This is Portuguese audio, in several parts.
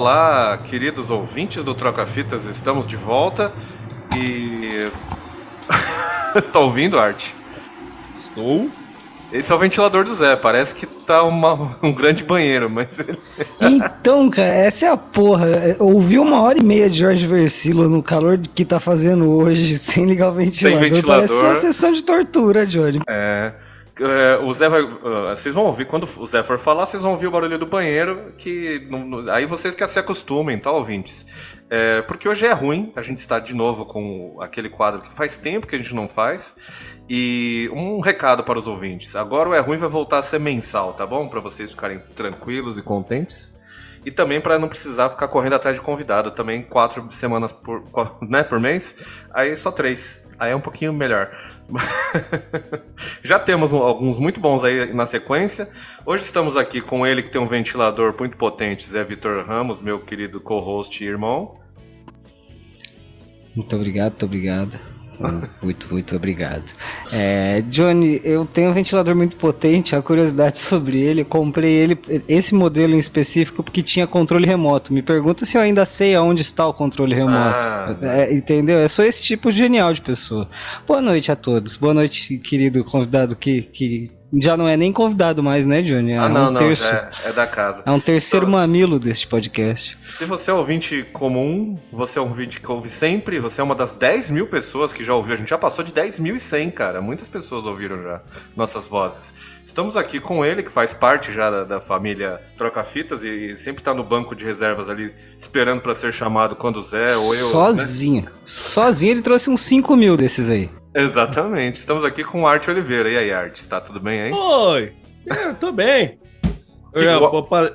Olá, queridos ouvintes do Troca Fitas, estamos de volta e. tá ouvindo, Arte? Estou. Esse é o ventilador do Zé, parece que tá uma, um grande banheiro, mas ele... Então, cara, essa é a porra. Ouvi uma hora e meia de Jorge Versilo no calor que tá fazendo hoje, sem ligar o ventilador. Sem ventilador. Parece uma sessão de tortura, Jorge. É. é, o Zé vai. uh, vocês vão ouvir, quando o Zé for falar, vocês vão ouvir o barulho do banheiro, que. não- aí vocês que se acostumem, tá, ouvintes? É, porque hoje é ruim, a gente está de novo com aquele quadro que faz tempo que a gente não faz. E um recado para os ouvintes: agora o É Ruim vai voltar a ser mensal, tá bom? Para vocês ficarem tranquilos e contentes. E também para não precisar ficar correndo atrás de convidado, também quatro semanas por, né, por mês, aí só três. Aí é um pouquinho melhor. Já temos alguns muito bons aí na sequência. Hoje estamos aqui com ele que tem um ventilador muito potente, Zé Vitor Ramos, meu querido co-host e irmão. Muito obrigado, muito obrigado. Muito, muito obrigado. É, Johnny, eu tenho um ventilador muito potente, a curiosidade sobre ele, comprei ele, esse modelo em específico, porque tinha controle remoto. Me pergunta se eu ainda sei aonde está o controle remoto. Ah. É, entendeu? Eu sou esse tipo de genial de pessoa. Boa noite a todos. Boa noite, querido convidado que, que já não é nem convidado mais, né, Johnny? É ah, não, um não, terço. é, é da casa. É um terceiro mamilo deste podcast. Se você é ouvinte comum, você é um ouvinte que ouve sempre, você é uma das 10 mil pessoas que já ouviu. A gente já passou de 10.100, cara. Muitas pessoas ouviram já nossas vozes. Estamos aqui com ele, que faz parte já da, da família Troca Fitas e sempre tá no banco de reservas ali, esperando para ser chamado quando o Zé ou eu. né? Sozinho. Sozinho ele trouxe uns 5 mil desses aí. Exatamente. Estamos aqui com o Arte Oliveira. E aí, Arte? Está tudo bem aí? Oi! É, tô bem. Eu já- opa,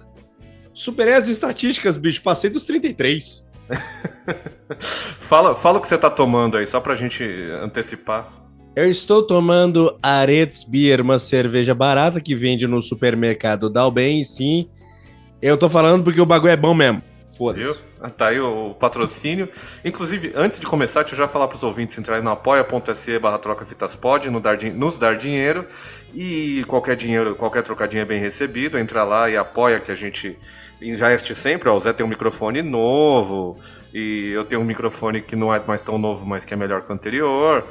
superei as estatísticas, bicho. Passei dos 33. Fala, fala o que você tá tomando aí, só pra gente antecipar. Eu estou tomando Aretz Beer, uma cerveja barata que vende no supermercado Dalben, sim. Eu tô falando porque o bagulho é bom mesmo. Foda-se. Tá aí o, patrocínio. Inclusive, antes de começar, deixa eu já falar pros ouvintes entrarem no apoia.se barra troca fitas pod, no dar, nos dar dinheiro. E qualquer dinheiro, qualquer trocadinho é bem recebido. Entra lá e apoia que a gente investe sempre. Ó, o Zé tem um microfone novo. E eu tenho um microfone que não é mais tão novo, mas que é melhor que o anterior.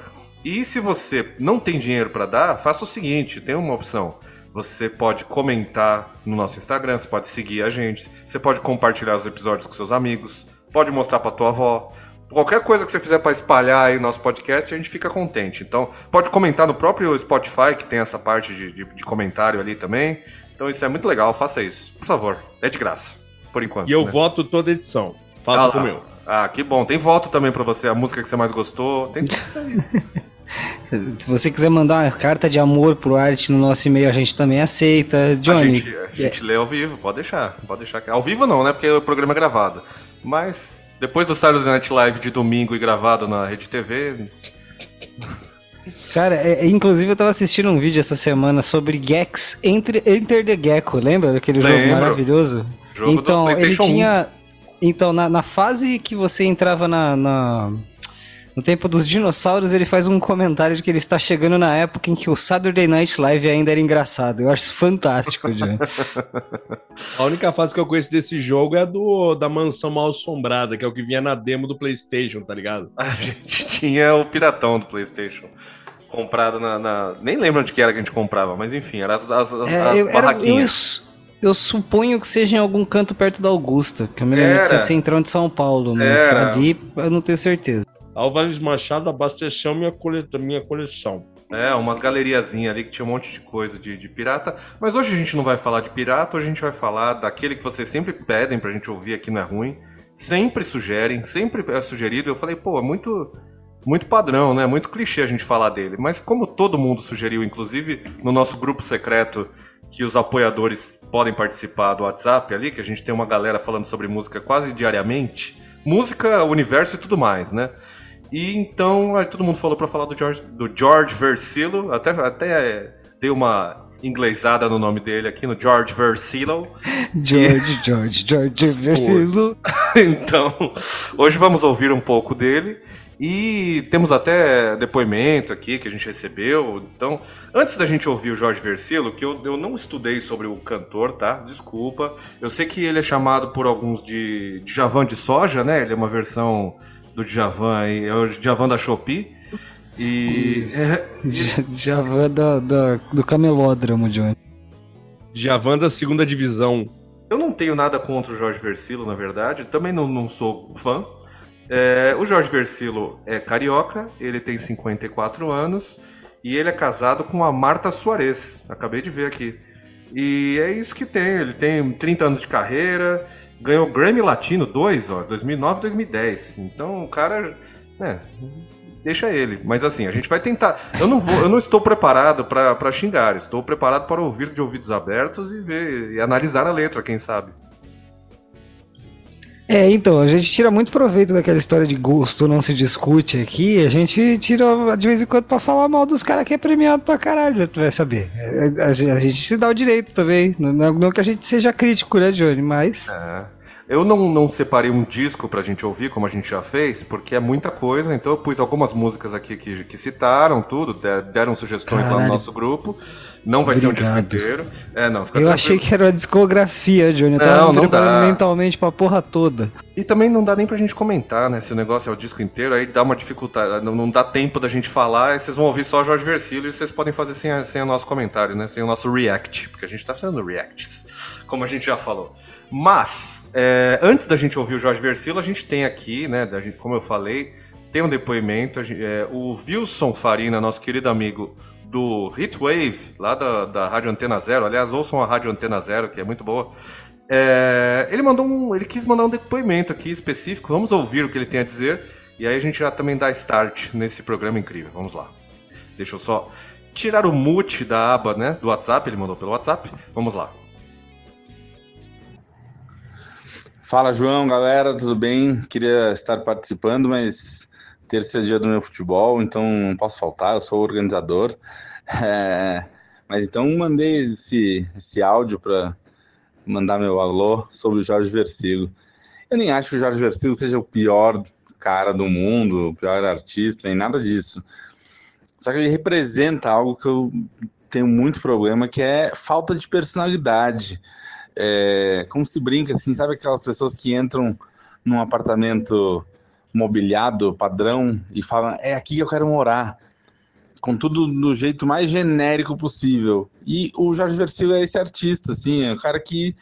E se você não tem dinheiro para dar, faça o seguinte: tem uma opção. Você pode comentar no nosso Instagram, você pode seguir a gente, você pode compartilhar os episódios com seus amigos, pode mostrar pra tua avó. Qualquer coisa que você fizer para espalhar aí o nosso podcast, a gente fica contente. Então, pode comentar no próprio Spotify, que tem essa parte de, de- de comentário ali também. Então, isso é muito legal, faça isso. Por favor, é de graça. Por enquanto. E eu né? voto toda edição. Ah Faço lá. com o meu. Ah, que bom. Tem voto também pra você, a música que você mais gostou. Tem tudo isso aí. Se você quiser mandar uma carta de amor pro Arte no nosso e-mail, a gente também aceita. A Johnny, gente, a gente lê ao vivo, pode deixar. Pode deixar. Ao vivo não, né? Porque o programa é gravado. Mas depois do Saturday Night Live de domingo e gravado na Rede TV. cara, é- é- inclusive eu tava assistindo um vídeo essa semana sobre Gex Enter, Enter the Gecko, lembra daquele jogo Lembro. maravilhoso? Jogo então, ele PlayStation 1. tinha. Então, na, na fase que você entrava na, na- No tempo dos dinossauros, ele faz um comentário de que ele está chegando na época em que o Saturday Night Live ainda era engraçado. Eu acho fantástico, Johnny. A única fase que eu conheço desse jogo é a do, da mansão mal assombrada, que é o que vinha na demo do PlayStation, tá ligado? A gente tinha o piratão do PlayStation. Comprado na, na- Nem lembro onde que era que a gente comprava, mas enfim, eram as, as, as- É, as eu, era- eu, barraquinhas. eu suponho que seja em algum canto perto da Augusta, que eu me lembro de ser Era. centrão de São Paulo, mas Era. ali eu não tenho certeza. Álvares Machado abasteceu minha, cole... minha coleção. É, umas galeriazinhas ali que tinha um monte de coisa de, de pirata. Mas hoje a gente não vai falar de pirata, hoje a gente vai falar daquele que vocês sempre pedem pra gente ouvir aqui não é ruim. Sempre sugerem, sempre é sugerido. Eu falei, pô, é muito, muito padrão, né? Muito clichê a gente falar dele. Mas como todo mundo sugeriu, inclusive no nosso grupo secreto, que os apoiadores podem participar do WhatsApp ali, que a gente tem uma galera falando sobre música quase diariamente. Música, universo e tudo mais, né? E então aí todo mundo falou pra falar do George, do George Versilo, até, até dei uma inglesada no nome dele aqui, no George Versilo. George, George, George Versilo. então, hoje vamos ouvir um pouco dele. E temos até depoimento aqui que a gente recebeu. Então, antes da gente ouvir o Jorge Versilo, que eu, eu não estudei sobre o cantor, tá? Desculpa. Eu sei que ele é chamado por alguns de Djavan de soja, né? Ele é uma versão do Djavan aí, é o Djavan da Shopee. E. É, Djavan do, do, do camelódromo, Johnny. Djavan da segunda divisão. Eu não tenho nada contra o Jorge Versilo, na verdade. Também não, não sou fã. É, o Jorge Versilo é carioca, ele tem 54 anos e ele é casado com a Marta Soares. Acabei de ver aqui. E é isso que tem. Ele tem 30 anos de carreira, ganhou Grammy Latino 2, ó, 2009 2010. Então o cara. É, deixa ele. Mas assim, a gente vai tentar. Eu não vou, eu não estou preparado para xingar, estou preparado para ouvir de ouvidos abertos e ver e analisar a letra, quem sabe. É, então, a gente tira muito proveito daquela história de gosto não se discute aqui, a gente tira de vez em quando pra falar mal dos caras que é premiado pra caralho, tu vai saber. É, a, a, a, gente se dá o direito também, não, não, que a gente seja crítico, né, Johnny, mas... É. Eu não, não separei um disco pra gente ouvir, como a gente já fez, porque é muita coisa, então eu pus algumas músicas aqui que, que citaram tudo, deram sugestões Caralho. lá no nosso grupo. Não vai Obrigado. ser um disco inteiro. É, não, Eu tranquilo. achei que era uma discografia, Johnny. Eu tava não, não dá. mentalmente pra porra toda. E também não dá nem pra gente comentar, né? Se o negócio é o disco inteiro, aí dá uma dificuldade. Não, não dá tempo da gente falar, aí vocês vão ouvir só Jorge Versilo e vocês podem fazer sem, a, sem o nosso comentário, né? Sem o nosso react, porque a gente tá fazendo reacts, como a gente já falou. Mas, é, antes da gente ouvir o Jorge Versilo, a gente tem aqui, né, gente, como eu falei, tem um depoimento. É, o Wilson Farina, nosso querido amigo do Heatwave, lá da, da Rádio Antena Zero. Aliás, ouçam a Rádio Antena Zero, que é muito boa. É, ele mandou um, ele quis mandar um depoimento aqui específico. Vamos ouvir o que ele tem a dizer e aí a gente já também dá start nesse programa incrível. Vamos lá. Deixa eu só tirar o mute da aba, né, do WhatsApp. Ele mandou pelo WhatsApp. Vamos lá. Fala, João, galera, tudo bem? Queria estar participando, mas é dia do meu futebol, então não posso faltar, eu sou organizador. É, mas então mandei esse, esse áudio para mandar meu alô sobre o Jorge Versilo. Eu nem acho que o Jorge Versilo seja o pior cara do mundo, o pior artista, nem nada disso. Só que ele representa algo que eu tenho muito problema, que é falta de personalidade é, como se brinca, assim, sabe aquelas pessoas que entram num apartamento mobiliado, padrão, e falam, é aqui que eu quero morar. Com tudo do jeito mais genérico possível. E o Jorge Versilo é esse artista, assim, é o cara que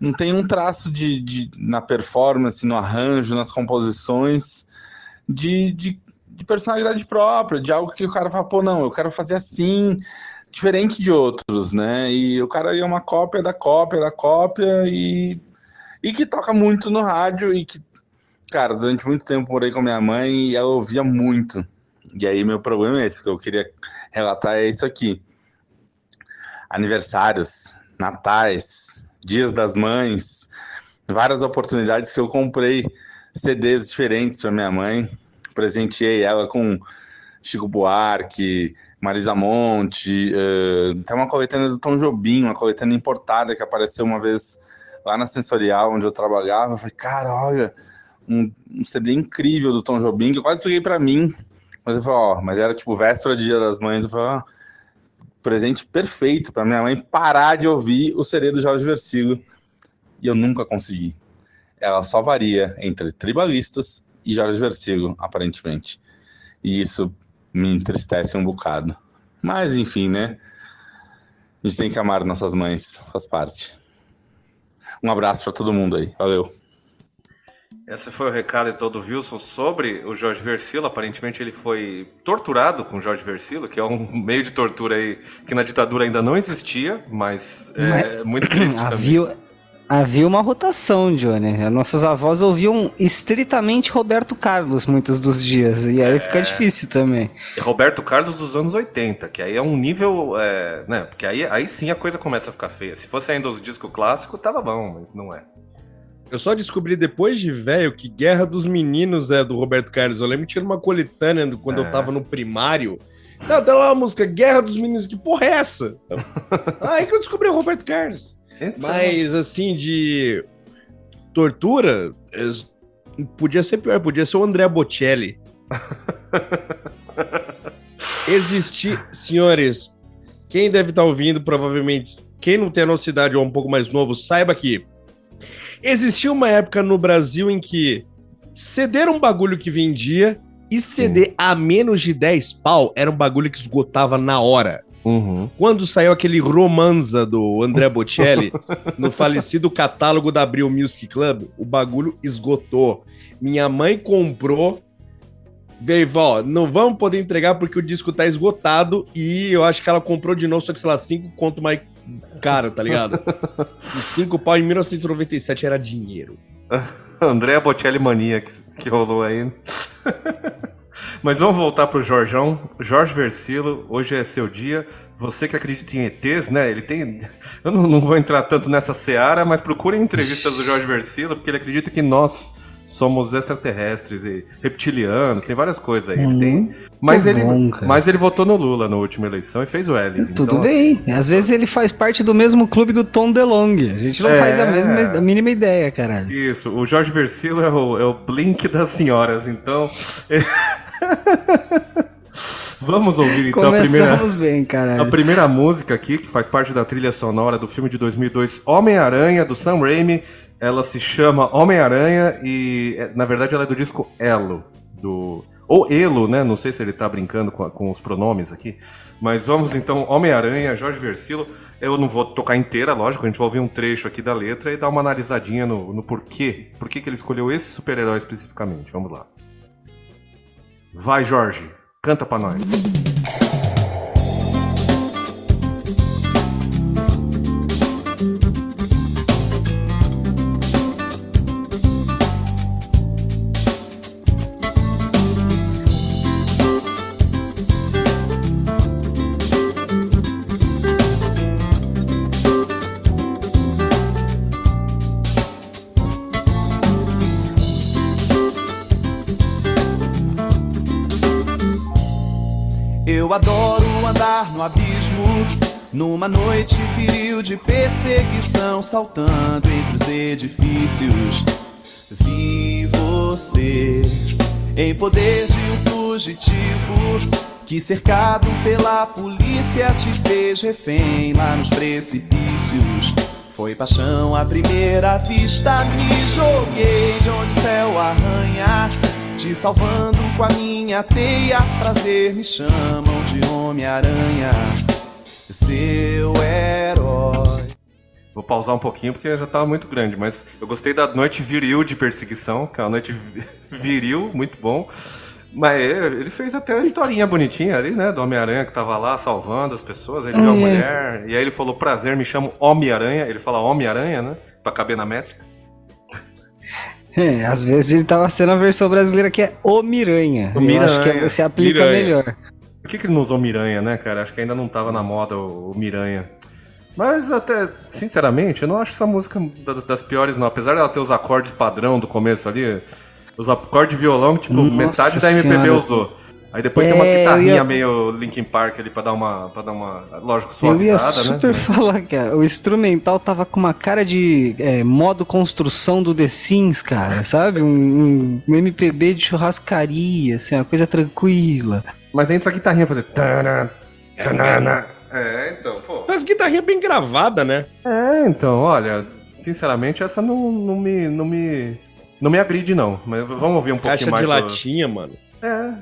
não tem um traço de, de na performance, no arranjo, nas composições, de, de, de personalidade própria, de algo que o cara fala, pô, não, eu quero fazer assim, diferente de outros, né? E o cara é uma cópia da cópia da cópia e, e que toca muito no rádio e que, cara, durante muito tempo morei com minha mãe e ela ouvia muito. E aí meu problema é esse, que eu queria relatar é isso aqui. Aniversários, natais, dias das mães, várias oportunidades que eu comprei CDs diferentes para minha mãe, presenteei ela com Chico Buarque, Marisa Monte, uh, tem uma coletânea do Tom Jobim, uma coletânea importada que apareceu uma vez lá na Sensorial, onde eu trabalhava. Eu falei, cara, olha, um, um CD incrível do Tom Jobim, que eu quase peguei para mim. Mas eu falei, ó, mas era tipo véspera do Dia das Mães. Eu falei, ó, presente perfeito para minha mãe parar de ouvir o CD do Jorge Versilo. E eu nunca consegui. Ela só varia entre tribalistas e Jorge Versilo, aparentemente. E isso me entristece um bocado. Mas enfim, né? A gente tem que amar nossas mães, faz parte. Um abraço para todo mundo aí. Valeu. Esse foi o recado de todo o Wilson sobre o Jorge Versilo. Aparentemente ele foi torturado com o Jorge Versilo, que é um meio de tortura aí que na ditadura ainda não existia, mas é mas... muito triste também havia uma rotação, Johnny. Nossos avós ouviam estritamente Roberto Carlos muitos dos dias. E aí é... fica difícil também. Roberto Carlos dos anos 80, que aí é um nível. É, né, porque aí, aí sim a coisa começa a ficar feia. Se fosse ainda os discos clássicos, tava bom, mas não é. Eu só descobri depois de velho que Guerra dos Meninos é do Roberto Carlos. Eu lembro que tinha uma coletânea quando é. eu tava no primário. Não, tá lá a música Guerra dos Meninos. Que porra é essa? aí que eu descobri o Roberto Carlos. Então... Mas, assim, de tortura, podia ser pior, podia ser o André Bocelli. Existir, senhores, quem deve estar ouvindo, provavelmente, quem não tem a nossa idade ou é um pouco mais novo, saiba que existia uma época no Brasil em que ceder um bagulho que vendia e ceder a menos de 10 pau era um bagulho que esgotava na hora. Uhum. Quando saiu aquele Romanza do André Bocelli, no falecido catálogo da Abril Music Club, o bagulho esgotou. Minha mãe comprou. Veio, ó, não vamos poder entregar porque o disco tá esgotado e eu acho que ela comprou de novo, só que, sei lá, cinco conto mais caro, tá ligado? E cinco pau em 1997 era dinheiro. André Bocelli mania que, que rolou aí. Mas vamos voltar pro Jorjão. Jorge Versilo, hoje é seu dia. Você que acredita em ETs, né? Ele tem. Eu não, não vou entrar tanto nessa seara, mas procurem entrevistas do Jorge Versilo, porque ele acredita que nós somos extraterrestres e reptilianos, tem várias coisas aí. Ele tem... mas, ele, bom, mas ele votou no Lula na última eleição e fez o L. Tudo Então, bem. Às vezes ele faz parte do mesmo clube do Tom DeLonge. A gente não É. faz a, mesma, a mínima ideia, caralho. Isso, o Jorge Versilo é o, é o Blink das senhoras, então. Vamos ouvir então a primeira. Começamos bem, A primeira música aqui, que faz parte da trilha sonora do filme de 2002 Homem-Aranha, do Sam Raimi, ela se chama Homem-Aranha e, é, na verdade, ela é do disco Elo, do... Ou Elo, né? Não sei se ele tá brincando com, com os pronomes aqui. Mas vamos então, Homem-Aranha, Jorge Versilo. Eu não vou tocar inteira, lógico, a gente vai ouvir um trecho aqui da letra e dar uma analisadinha no, no porquê. Por que que ele escolheu esse super-herói especificamente. Vamos lá. Vai, Jorge, canta pra nós. Numa noite viril de perseguição, saltando entre os edifícios. Vi você em poder de um fugitivo que, cercado pela polícia, te fez refém lá nos precipícios. Foi paixão à primeira vista, me joguei de onde o céu arranha. Te salvando com a minha teia, prazer me chamam de Homem-Aranha, seu herói. Vou pausar um pouquinho porque já tava muito grande, mas eu gostei da noite viril de perseguição, que é uma noite vi- viril, muito bom. Mas é, ele fez até uma historinha bonitinha ali, né? Do Homem-Aranha que tava lá salvando as pessoas. Aí ele viu a É. mulher, e aí ele falou: Prazer, me chamo Homem-Aranha. Ele fala Homem-Aranha, né? Pra caber na métrica. É, às vezes ele tava sendo a versão brasileira que é O Miranha. O Eu acho que Miranha. você aplica Miranha. melhor. Por que, que ele não usou Miranha, né, cara? Acho que ainda não tava na moda o, o Miranha. Mas até, sinceramente, eu não acho essa música das, das piores, não. Apesar dela ter os acordes padrão do começo ali, os acordes de violão, tipo, Nossa metade da MPB senhora. usou. Aí depois tem uma É, guitarrinha ia- meio Linkin Park ali pra dar uma, pra dar uma lógico, Eu ia suavizada, super né? falar, cara. O instrumental tava com uma cara de é, modo construção do The Sims, cara. Sabe? Um, um- MPB de churrascaria, assim, uma coisa tranquila. Mas entra a guitarrinha fazer... tanã, tanana. É, então, pô... As guitarrinhas bem gravadas, né? É, então, olha, sinceramente, essa não, não me... Não me... Não me agride, não. Mas vamos ouvir um pouquinho Caixa mais de do- latinha, mano. É.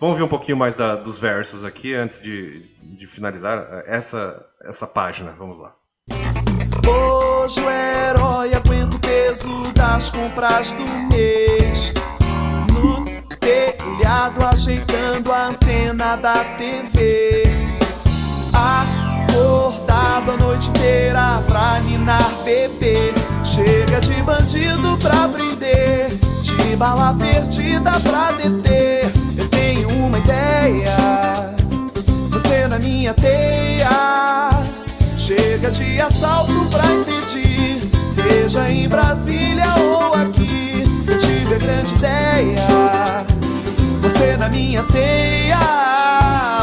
Vamos ver um pouquinho mais da- dos versos aqui antes de, de finalizar essa, essa página. Vamos lá. Hoje o herói aguenta o peso das compras do mês. No telhado, ajeitando a antena da TV. Acordado a noite inteira pra ninar bebê. Chega de bandido pra prender, de bala perdida pra deter. Ideia, você na minha teia. Chega de assalto pra impedir, seja em Brasília ou aqui. Eu tive a grande ideia, você na minha teia.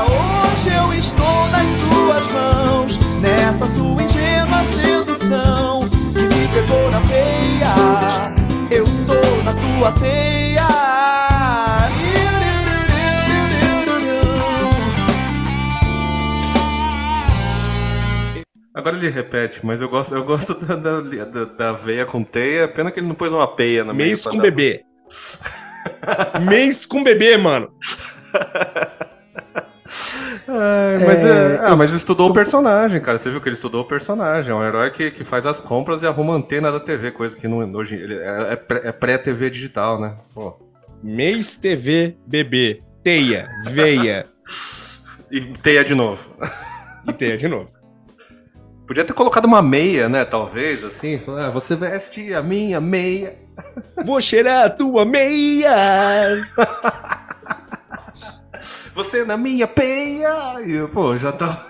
Hoje eu estou nas suas mãos, nessa sua ingênua sedução que me pegou na veia. Eu tô na tua teia. Agora ele repete, mas eu gosto, eu gosto da, da, da, da veia com teia. Pena que ele não pôs uma peia na Mês com bebê. Mês com bebê, mano. É, mas, é, ah, mas estudou o personagem, cara. Você viu que ele estudou o personagem. É um herói que, que faz as compras e arruma antena da TV, coisa que não, hoje ele é, é é pré-TV digital, né? Pô. Mês TV bebê. Teia, veia E teia de novo. e teia de novo. Podia ter colocado uma meia, né? Talvez, assim. Ah, você veste a minha meia. Vou cheirar a tua meia. Você na minha peia. E, eu, pô, já tá.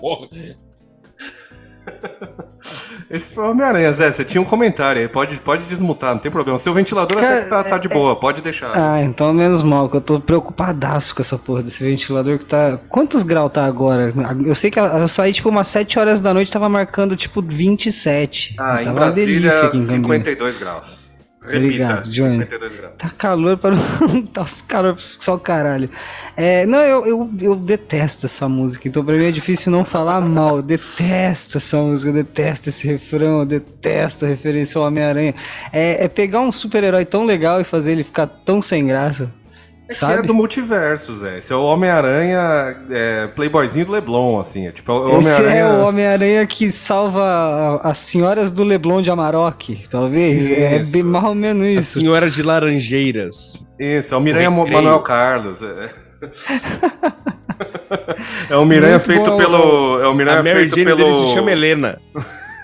Porra. Esse foi o Homem-Aranha, Zé. Você tinha um comentário aí. Pode, pode desmutar, não tem problema. Seu ventilador Cara, até que tá, tá de boa, pode deixar. Ah, então menos mal, que eu tô preocupadaço com essa porra desse ventilador que tá. Quantos graus tá agora? Eu sei que eu saí tipo umas 7 horas da noite tava marcando tipo 27. Ah, em tava uma Brasília, delícia aqui em Campinas. 52 graus. Obrigado, Johnny. 52 graus. Tá calor para. tá os calor só o caralho. É, não, eu, eu, eu detesto essa música, então pra mim é difícil não falar mal. Eu detesto essa música, eu detesto esse refrão, eu detesto a referência ao Homem-Aranha. É, é pegar um super-herói tão legal e fazer ele ficar tão sem graça. É que é sabe? do multiverso, Zé. Esse é o Homem-Aranha é, playboyzinho do Leblon, assim. É tipo é o Esse é o Homem-Aranha que salva as senhoras do Leblon de Amarok, talvez. É Isso. bem mais ou menos A isso. senhora de Laranjeiras. Isso, é o Miranha Mo-. Manuel Carlos. É, é o Miranha Muito feito bom, pelo... É o Miranha A Mary feito Jane pelo... se chama Helena.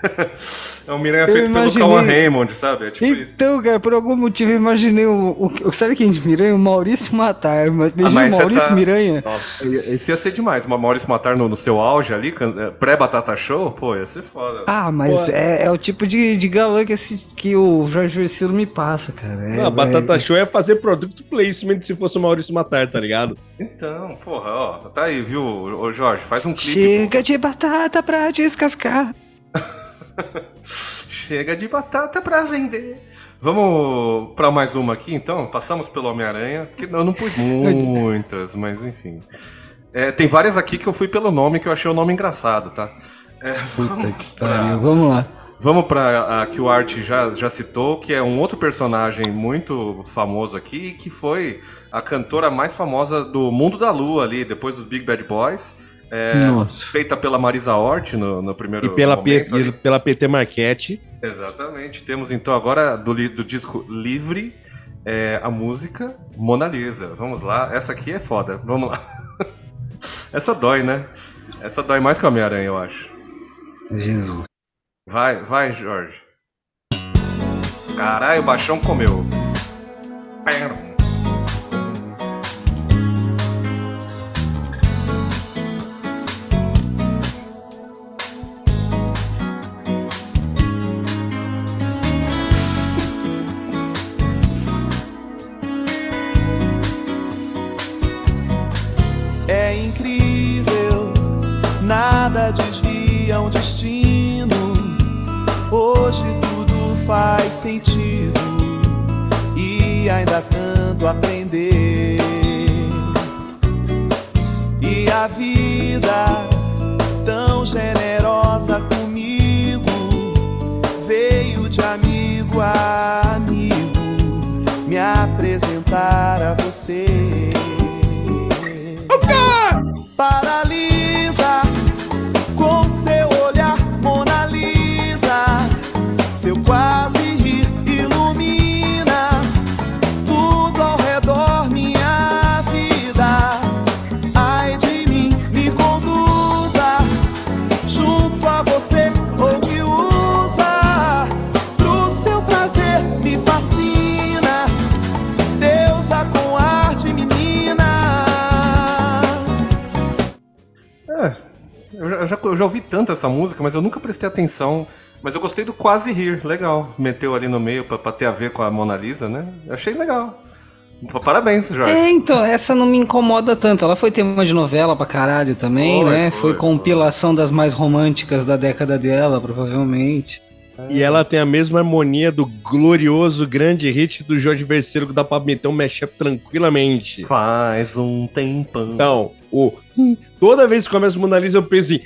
É o Miranha Eu feito imaginei- pelo Cauã Raymond, sabe? É tipo isso. Então, cara, por algum motivo eu imaginei o. o sabe quem de Miranha? O Maurício Matar. Mas imagina mas o Maurício tá- Miranha. Nossa. Esse ia ser demais. Uma Maurício Matar no, no seu auge ali, é, pré-Batata Show, pô, ia ser foda. Ah, mas Pô. é, é o tipo de, de galã que, esse, que o Jorge Versilo me passa, cara. É, Não, a Batata é- Show é fazer product placement se fosse o Maurício Matar, tá ligado? Então, porra, ó, tá aí, viu, Jorge? Faz um clipe. Chega de batata pra descascar. Chega de batata pra vender. Vamos pra mais uma aqui, então? Passamos pelo Homem-Aranha, que eu não pus muitas, mas enfim. É, tem várias aqui que eu fui pelo nome, que eu achei o nome engraçado, tá? É, vamos pra-. Vamos lá. Vamos pra a que o Art já, já citou, que é um outro personagem muito famoso aqui, que foi a cantora mais famosa do mundo da lua ali, depois dos Big Bad Boys. É, feita pela Marisa Hort no, no primeiro E pela, momento e pela PT Marquete. Exatamente. Temos então agora do, do disco Livre é, a música Mona Lisa. Vamos lá. Essa aqui é foda. Vamos lá. Essa dói, né? Essa dói mais que a Homem-Aranha, eu acho. Jesus. Vai, vai, Jorge. Caralho, o baixão comeu. Pera. Nada desvia um destino. Hoje tudo faz sentido e ainda tanto aprender. E a vida tão generosa comigo veio de amigo a amigo me apresentar a você. Paralisa eu já, eu já- ouvi tanto essa música, mas eu nunca prestei atenção. Mas eu gostei do Quase Rir, legal. Meteu ali no meio pra, pra ter a ver com a Mona Lisa, né? Eu achei legal. Parabéns, Jorge. É, então, essa não me incomoda tanto. Ela foi tema de novela pra caralho também, Foi, né? foi, Foi, compilação das mais românticas da década dela, provavelmente. E ela tem a mesma harmonia do glorioso grande hit do Jorge Verseiro que dá pra meter um mashup tranquilamente. Faz um tempão. Então, o toda vez que começa o Mona Lisa eu penso em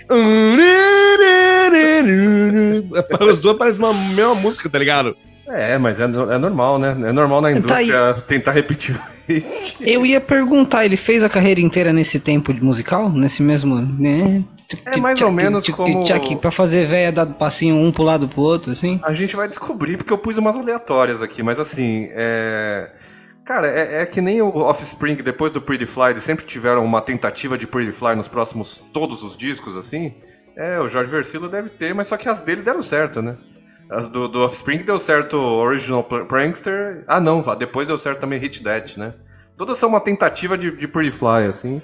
Os dois parecem uma mesma música, tá ligado? É, mas é, é normal, né? É normal na Tá indústria tentar repetir o hit. Eu ia perguntar, ele fez a carreira inteira nesse tempo de musical? Nesse mesmo. Né? É mais ou menos como- Pra fazer véia dar passinho um pro lado pro outro, assim? A gente vai descobrir, porque eu pus umas aleatórias aqui, mas assim, é. Cara, é, é que nem o Offspring, depois do Pretty Fly, eles sempre tiveram uma tentativa de Pretty Fly nos próximos, todos os discos, assim. É, o Jorge Versilo deve ter, mas só que as dele deram certo, né? As do, do Offspring deu certo Original Pr- Prankster. Ah, não, depois deu certo também Hit That, né? Todas são uma tentativa de, de Pretty Fly, assim.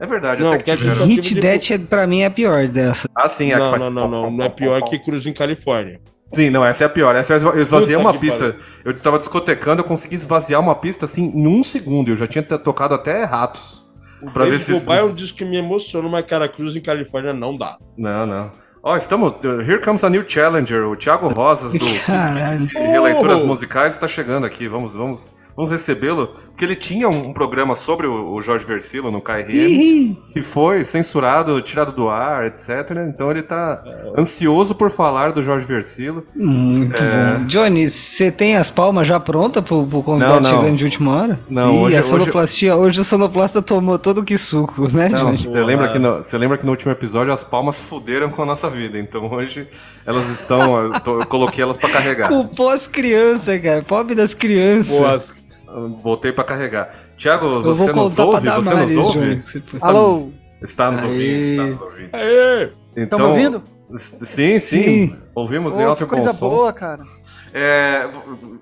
É verdade, Não, até que que é tiveram. Hit de- Death, é, pra mim, é a pior dessa. Ah, sim, é a que Não, faz não, não, não. Não é pior que Cruz em Califórnia. Sim, não, essa é a pior. Essa eu esva- eu esvaziei Puta uma pista. Eu estava discotecando, eu consegui esvaziar uma pista assim em um segundo. Eu já tinha tocado até ratos. Pra ver se. Goodbye é um disco que me emociona, mas cara, Cruz em Califórnia não dá. Não, não. Ó, estamos. Here comes a new challenger. O Thiago Rosas do Caralho. Releituras Oh! Musicais está chegando aqui. Vamos, vamos, vamos recebê-lo. Porque ele tinha um, um programa sobre o, o Jorge Versilo no KRM. E foi censurado, tirado do ar, etc. Então ele tá ansioso por falar do Jorge Versilo. Muito É. bom. Johnny, você tem as palmas já prontas pro, pro convidado Não, não. chegando de última hora? Não, Ih, hoje- a hoje- sonoplastia, hoje... o sonoplasta tomou todo que suco, né, Não, Johnny? você lembra, que no, lembra que no último episódio as palmas fuderam com a nossa vida. Então hoje elas estão. Eu, tô- eu coloquei elas pra carregar. Culpou as crianças, cara. Pobre das crianças. Pô, as- Eu Voltei pra carregar. Tiago, você nos ouve? Você nos ouve? Você- você está- Alô, Está nos Aê. ouvindo, está nos ouvindo. Aê! Então, estão me ouvindo? Sim, sim. Sim. Ouvimos em Ô, alto coisa som. boa, cara. É,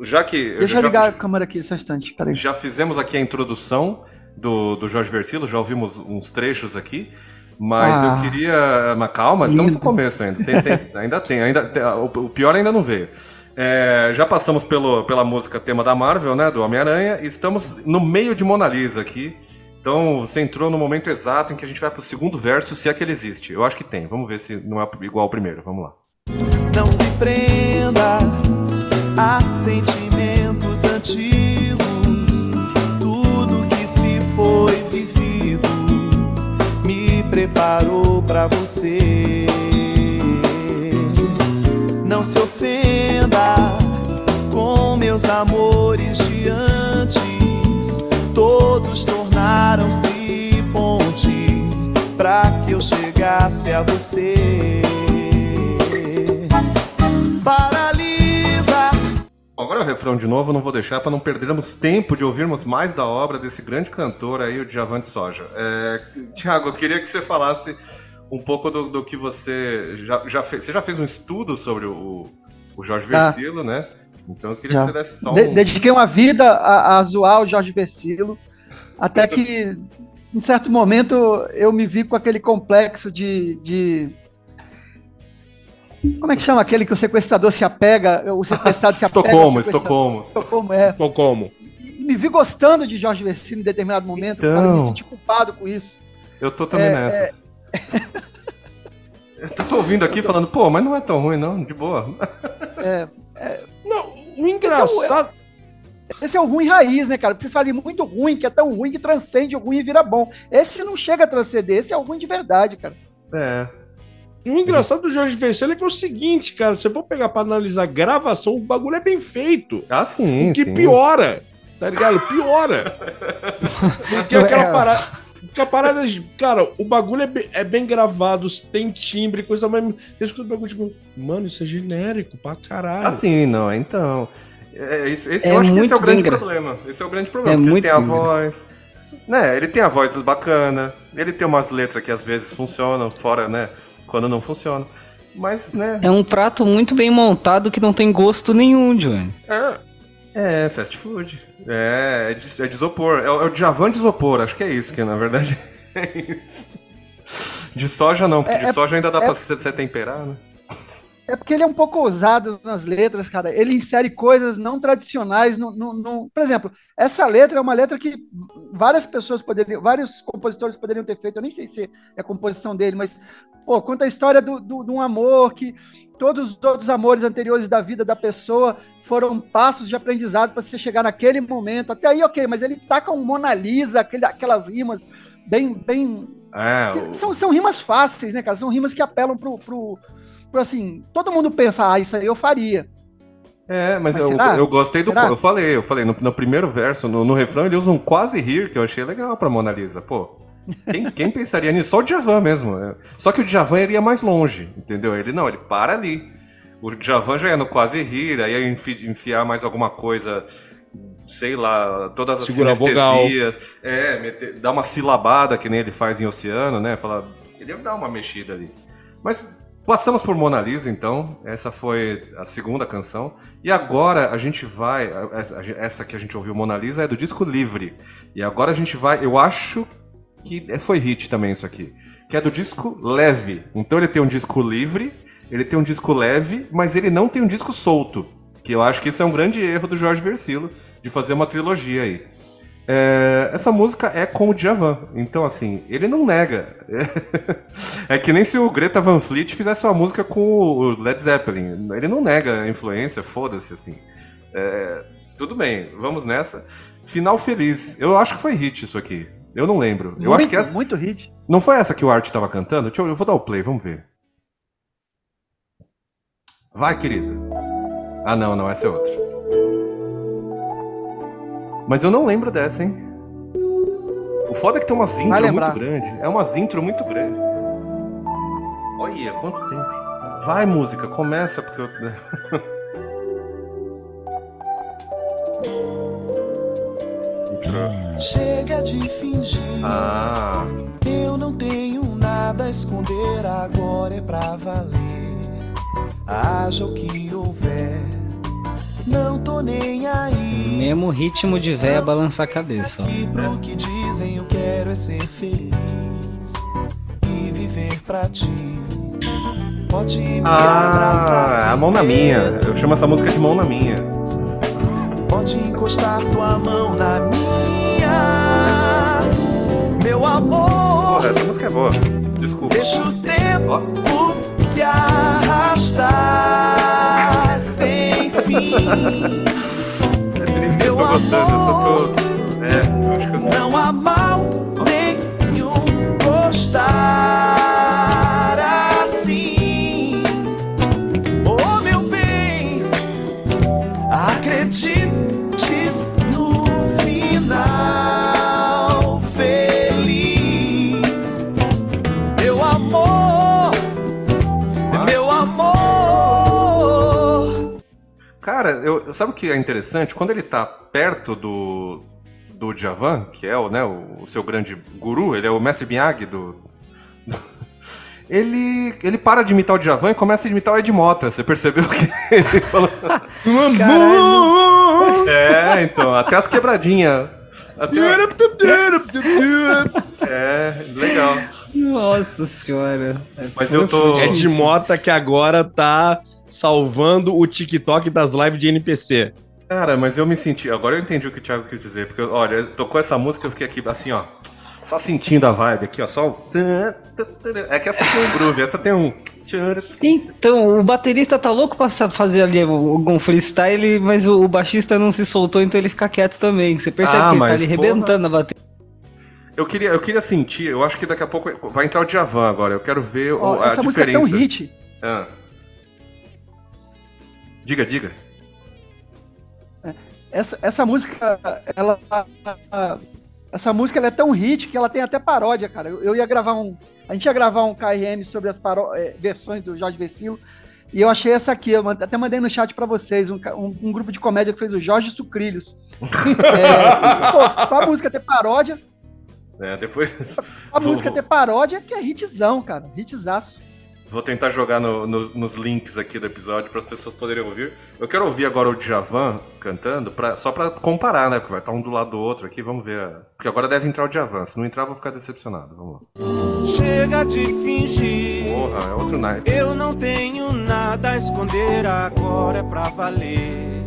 já que. Deixa já, eu ligar a já, câmera aqui, só um instante, peraí. já fizemos aqui a introdução do, do Jorge Versilo, já ouvimos uns trechos aqui. Mas Ah. eu queria. Mas calma, estamos no Lindo. começo ainda. Tem- tem- ainda tem, ainda tem- o pior ainda não veio. É, já passamos pelo, pela música tema da Marvel, né? Do Homem-Aranha, estamos no meio de Mona Lisa aqui. Então você entrou no momento exato em que a gente vai pro segundo verso, se é que ele existe. Eu acho que tem. Vamos ver se não é igual ao primeiro. Vamos lá. Não se prenda a sentimentos antigos. Tudo que se foi vivido me preparou pra você. Se ofenda com meus amores de antes. Todos tornaram-se ponte pra que eu chegasse a você. Paralisa Agora é o refrão de novo, não vou deixar para não perdermos tempo de ouvirmos mais da obra desse grande cantor aí, o Djavan Soja. É, Tiago, eu queria que você falasse um pouco do, do que você já, já fez. Você já fez um estudo sobre o, o Jorge Tá. Versilo, né? Então eu queria Já. que você desse só um... De- dediquei uma vida a, a zoar o Jorge Versilo, até que, em certo momento, eu me vi com aquele complexo de. de- Como é que chama aquele que o sequestrador se apega? O sequestrado se apega. Estocolmo? Estocolmo. Estocolmo, é. Tô como? E, e me vi gostando de Jorge Versilo em determinado momento, Então. cara, me senti culpado com isso. Eu tô também É, nessas. Eu tô ouvindo aqui falando, pô, mas não é tão ruim, não, de boa. Não, o engraçado. Esse é o ruim raiz, né, cara? Porque Vocês fazem muito ruim, que é tão ruim que transcende o ruim e vira bom. Esse não chega a transcender, esse é o ruim de verdade, cara. É. E o engraçado do Jorge Versilo é que é o seguinte, cara. Se eu for pegar pra analisar a gravação, o bagulho é bem feito. Ah, sim, O que sim. piora. Tá ligado? Piora. Porque aquela É. parada. Porque a parada, cara, o bagulho é bem, é bem gravado, tem timbre, coisa mais. Eu escuto o bagulho, tipo, mano, isso é genérico pra caralho. Ah, sim, não, então. É, isso, esse- É eu acho que esse é o grande gra- problema. Esse é o grande problema. É porque ele tem a gra- voz. Né, ele tem a voz bacana. Ele tem umas letras que às vezes funcionam, fora, né? Quando não funcionam. Mas, né? É um prato muito bem montado que não tem gosto nenhum, Johnny. É, É, fast food. É, é de, é de isopor. É, o- é Javan de isopor, acho que é isso, que na verdade é isso. De soja não, porque É- de soja ainda dá é- pra você, temperar, né? É porque ele é um pouco ousado nas letras, cara. Ele insere coisas não tradicionais no, no- no- Por exemplo, essa letra é uma letra que várias pessoas poderiam, vários compositores poderiam ter feito. Eu nem sei se é a composição dele, mas pô, conta a história do, do- de um amor que todos os outros amores anteriores da vida da pessoa foram passos de aprendizado para você chegar naquele momento. Até aí, ok, mas ele taca um Mona Lisa, aquele- aquelas rimas bem, bem É, que o- são, são rimas fáceis, né, cara? São rimas que apelam pro, pro, assim, todo mundo pensa, ah, isso aí eu faria. É, mas, mas eu, eu gostei do. Será? Eu falei, eu falei, no, no primeiro verso, no, no, refrão, ele usa um quase rir, que eu achei legal pra Mona Lisa. Pô, quem, quem pensaria nisso? Só o Djavan mesmo. É. Só que o Djavan iria mais longe, entendeu? Ele não, ele para ali. O Djavan já ia no quase rir, aí ia enfi, enfiar mais alguma coisa, sei lá, todas as Segura sinestesias. É, meter, dar uma silabada que nem ele faz em Oceano, né? Falar, ele ia dar uma mexida ali. Mas Passamos por Mona Lisa, então. Essa foi a segunda canção. E agora a gente vai. Essa que a gente ouviu, Mona Lisa, é do disco Livre. E agora a gente vai. Eu acho que foi hit também isso aqui. Que é do disco Leve. Então ele tem um disco livre, ele tem um disco leve, mas ele não tem um disco solto. Que eu acho que isso é um grande erro do Jorge Versilo, de fazer uma trilogia aí. É, essa música é com o Djavan, então assim, ele não nega. É, que nem se o Greta Van Fleet fizesse uma música com o Led Zeppelin. Ele não nega a influência, foda-se assim. É, tudo bem, vamos nessa. Final feliz. Eu acho que foi hit isso aqui. Eu não lembro. Muito, eu acho que essa... muito hit. Não foi essa que o Art estava cantando? Deixa eu, eu vou dar o play, vamos ver. Vai, querida. Ah, não, não, essa é outra. Mas eu não lembro dessa, hein? O foda é que tem umas intro muito grande. É umas intro muito grande. Olha, quanto tempo. Vai, música, começa, porque eu. Chega de fingir. Ah. Eu não tenho nada a esconder, agora é pra valer. Haja o que houver não tô nem aí. Mesmo ritmo de véia balançar a cabeça. Ó. Pro que dizem, eu quero é ser feliz e viver pra ti. Pode me ah, a mão na minha. Eu chamo essa música de mão na minha. Pode encostar tua mão na minha, amor. Porra, essa música é boa. Desculpa. Deixa o tempo oh. se arrastar sem é triste que eu tô gostando, eu tô. tô... eu, sabe o que é interessante? Quando ele tá perto do, do Javan, que é o, né, o, o seu grande guru, ele é o mestre Miyagi do, do ele, ele para de imitar o Djavan e começa a imitar o Ed Mota. Você percebeu que ele falou... é, então, até as quebradinhas. Até É, legal. Nossa senhora. Mas eu tô... Ed Mota que agora tá salvando o TikTok das lives de NPC. Cara, mas eu me senti. Agora eu entendi o que o Thiago quis dizer. Porque, olha, tocou essa música, eu fiquei aqui assim, ó. Só sentindo a vibe aqui, ó. Só o. É que essa tem um groove, essa tem um. Então, o baterista tá louco pra fazer ali algum freestyle, mas o, baixista não se soltou, então ele fica quieto também. Você percebe ah, que ele tá ali rebentando a bateria. Eu queria, eu queria sentir, eu acho que daqui a pouco vai entrar o Djavan agora. Eu quero ver oh, a essa diferença. Música é tão hit. Ah. Diga, diga. É, essa, essa música, ela. Essa música ela é tão hit que ela tem até paródia, cara. Eu, eu ia gravar um. A gente ia gravar um KRM sobre as paró é, versões do Jorge Vecilo. E eu achei essa aqui, eu até mandei no chat para vocês, um, um, um, grupo de comédia que fez o Jorge Sucrilhos. é, pô, pra música ter paródia. É, depois. A música ter paródia que é hitzão, cara. Hitzaço. Vou tentar jogar no, no, nos links aqui do episódio para as pessoas poderem ouvir. Eu quero ouvir agora o Djavan cantando, pra, só para comparar, né? Porque vai estar um do lado do outro aqui, vamos ver. Porque agora deve entrar o Djavan. Se não entrar, eu vou ficar decepcionado. Vamos lá. Chega de fingir. Porra, é outro naipe. Eu não tenho nada a esconder, agora é pra valer.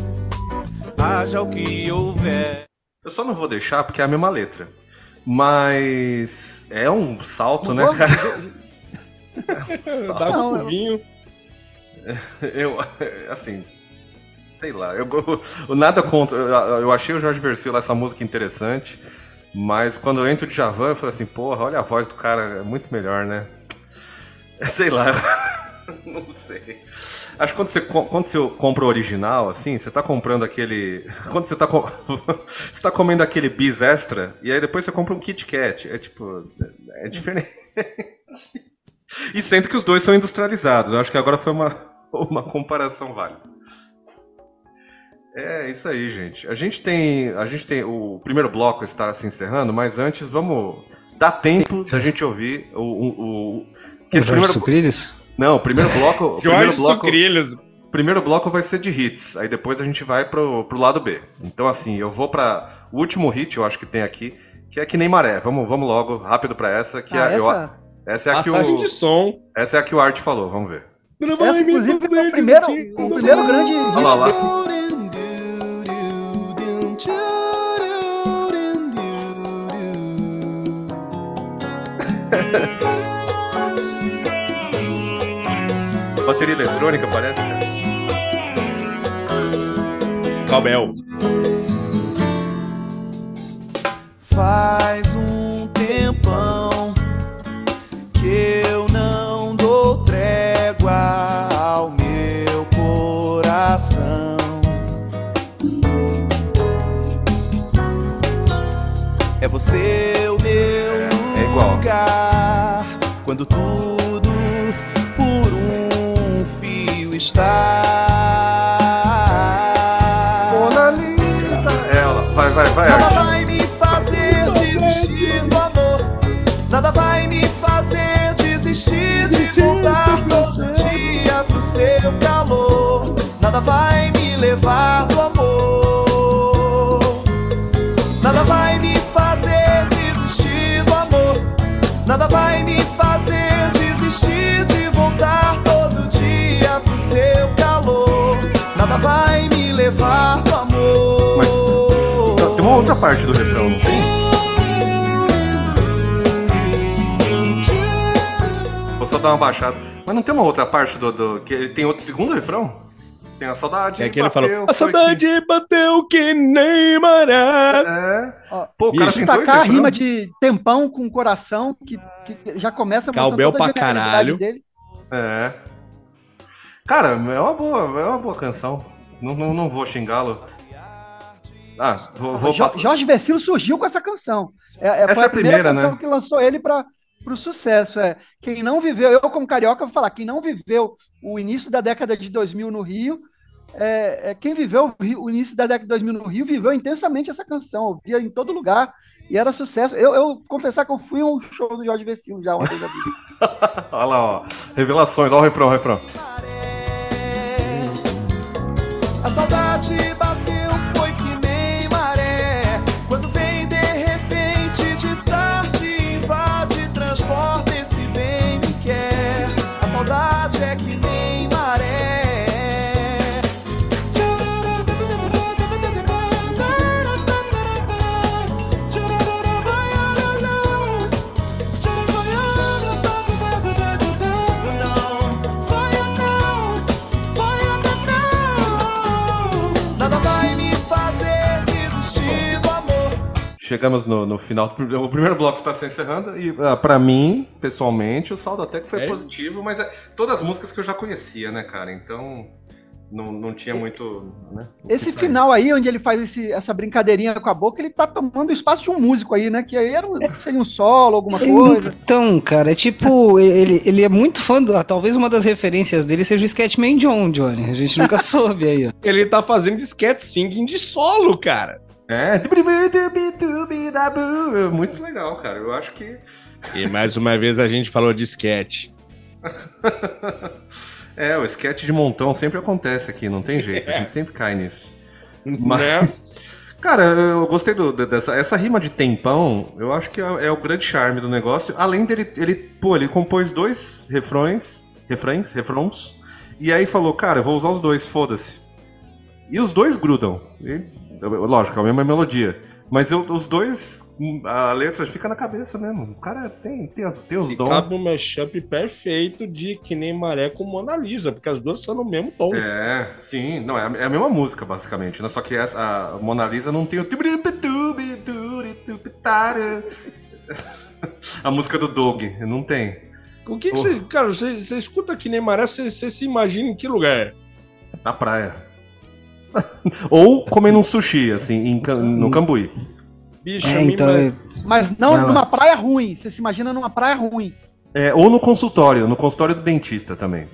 Haja o que houver. Eu só não vou deixar porque é a mesma letra. Mas é um salto, né, cara? Dá um vinho. Eu, assim, sei lá, eu, eu nada contra. Eu, eu achei o Jorge Versilo essa música interessante, mas quando eu entro de Javan, eu falei assim, porra, olha a voz do cara, é muito melhor, né? Sei lá. Não sei. Acho que quando você, quando você compra o original, assim, você tá comprando aquele. Quando você tá, com- você tá comendo aquele bis extra, e aí depois você compra um Kit Kat. É tipo. É diferente. E sendo que os dois são industrializados. Eu acho que agora foi uma, uma comparação válida. É isso aí, gente. A gente tem. A gente tem. O primeiro bloco está se encerrando, mas antes vamos dar tempo da gente ouvir o. o, o- que O Jorge primeiro, Sucrilhos? Não, o primeiro bloco. Primeiro bloco, Sucrilhos. o primeiro bloco vai ser de hits. Aí depois a gente vai pro, pro lado B. Então, assim, eu vou para o último hit, eu acho que tem aqui, que é que nem maré. Vamos, vamos logo, rápido pra essa. Que Ah, é, eu- essa, essa é a que o, de som. essa é a que o Art falou. Vamos ver. essa, inclusive, é o primeiro, o primeiro grande hit Olha lá, lá. Bateria eletrônica, parece, cara. Calbel. Vai me levar do amor. Nada vai me fazer desistir do amor. Nada vai me fazer desistir de voltar todo dia pro seu calor. Nada vai me levar do amor. Mas- Tem uma outra parte do refrão, não tem? Vou só dar uma baixada. Mas não tem uma outra parte do. do que tem outro segundo refrão? Tem a saudade. É que ele falou. A saudade bateu que nem maré. É. Ó, Pô, o cara destacar a rima de tempão com coração, que, que já começa mostrando Calbel a pra caralho. Dele. É. Cara, é uma boa, é uma boa canção. Não, não, não vou xingá-lo. Ah, vou, vou Jo- passar. Jorge Versilo surgiu com essa canção. É, é, Essa foi é a a primeira, primeira, canção né? que lançou ele para o sucesso. É. Quem não viveu, eu como carioca vou falar, quem não viveu o início da década de 2000 no Rio, é, é, quem viveu o Rio- o início da década de 2000 no Rio viveu intensamente essa canção, ouvia em todo lugar e era sucesso. Eu, eu confessar que eu fui um show do Jorge Versilo já uma vez na vida. Olha lá, ó. Revelações, olha o refrão, o refrão. A saudade Chegamos no, no final. O primeiro bloco está se encerrando. E ah, pra mim, pessoalmente, o saldo até que foi É? positivo, mas é todas as músicas que eu já conhecia, né, cara? Então. Não, não tinha muito. Né, Esse final aí, onde ele faz esse- essa brincadeirinha com a boca, ele tá tomando o espaço de um músico aí, né? Que aí era um, seria um solo, alguma coisa. Então, cara, é tipo, ele, ele é muito fã, do, ah, talvez uma das referências dele seja o Sketchman John, Johnny. A gente nunca soube aí, ó. Ele tá fazendo sketch singing de solo, cara. É. Muito legal, cara. Eu acho que. E mais uma vez a gente falou de sketch. É, o sketch de montão sempre acontece aqui, não tem jeito. A gente sempre cai nisso. Né? Mas, cara, eu gostei do- dessa essa rima de tempão. Eu acho que é, é o grande charme do negócio. Além dele, ele, pô, ele compôs dois refrões, refrões, refrões, e aí falou, cara, eu vou usar os dois, foda-se. E os dois grudam. E, lógico, é a mesma melodia. Mas eu- os dois, a letra fica na cabeça mesmo. O cara tem, tem, as- tem os dons. cabe um mashup perfeito de Que Nem Maré com Mona Lisa, porque as duas são no mesmo tom. É, sim, não, é a, é a mesma música, basicamente, né? Só que essa, a Mona Lisa não tem o. A música do Dog, não tem. O que, que você. Cara, você, você escuta que nem Maré, você, você se imagina em que lugar? Na praia. Ou comendo um sushi, assim, em, no Cambuí. Bicho, É, então, mas- é- Mas não numa praia ruim. Você se imagina numa praia ruim. É, ou no consultório, no consultório do dentista também.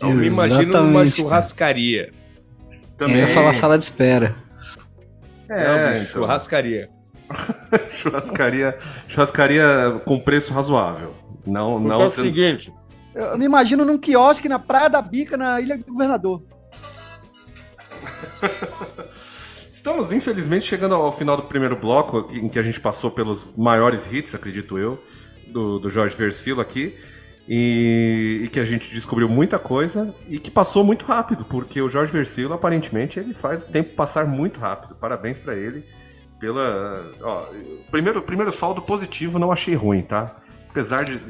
eu me imagino numa churrascaria. eu ia falar sala de espera. É, bicho, então. churrascaria. churrascaria, churrascaria com preço razoável. Não, Porque não. é o seguinte, Eu me imagino num quiosque na Praia da Bica, na Ilha do Governador. Estamos, infelizmente, chegando ao final do primeiro bloco, em que a gente passou pelos maiores hits, acredito eu, do, do Jorge Versilo aqui. E, e que a gente descobriu muita coisa e que passou muito rápido, porque o Jorge Versilo, aparentemente, ele faz o tempo passar muito rápido. Parabéns pra ele pela. Ó, primeiro, primeiro saldo positivo, não achei ruim, tá? Apesar de.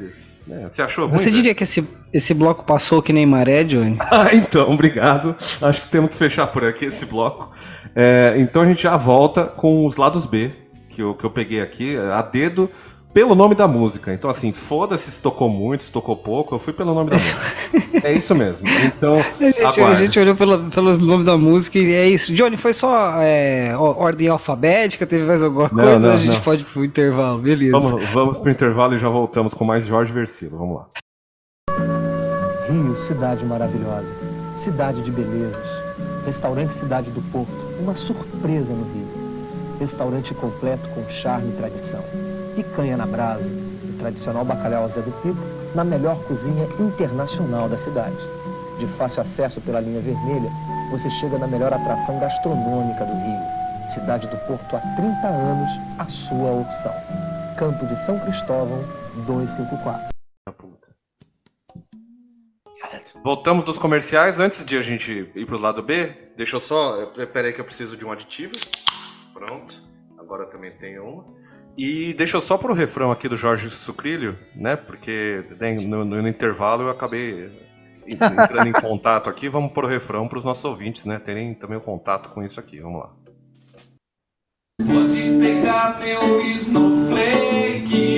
Né, você achou ruim? Você diria que esse, esse bloco passou que nem maré, Johnny? Ah, então, obrigado. Acho que temos que fechar por aqui esse bloco. É, então a gente já volta com os lados B, que eu, que eu peguei aqui, a dedo, pelo nome da música. Então, assim, foda-se se tocou muito, se tocou pouco, eu fui pelo nome da música. é isso mesmo. Então, A gente, a gente olhou pelo, pelo nome da música e é isso. Johnny, foi só é, ordem alfabética? Teve mais alguma Não, coisa? não, a gente não. pode ir pro intervalo, beleza. Vamos, vamos pro intervalo e já voltamos com mais Jorge Versilo. Vamos lá. Rio, cidade maravilhosa, cidade de belezas. Restaurante Cidade do Porto, uma surpresa no Rio. Restaurante completo com charme e tradição. Picanha na brasa, o tradicional bacalhau Zé do Pipo, na melhor cozinha internacional da cidade. De fácil acesso pela linha vermelha, você chega na melhor atração gastronômica do Rio. Cidade do Porto há 30 anos, a sua opção. Campo de São Cristóvão, 254. Voltamos dos comerciais. Antes de a gente ir pro lado B, deixa eu só. Pera aí que eu preciso de um aditivo. Pronto. Agora eu também tenho uma. E deixa eu só pro refrão aqui do Jorge Sucrilho, né? Porque no, no- intervalo eu acabei entrando em contato aqui. Vamos pro refrão pros nossos ouvintes, né? Terem também o contato com isso aqui. Vamos lá. Pode pegar meu snowflake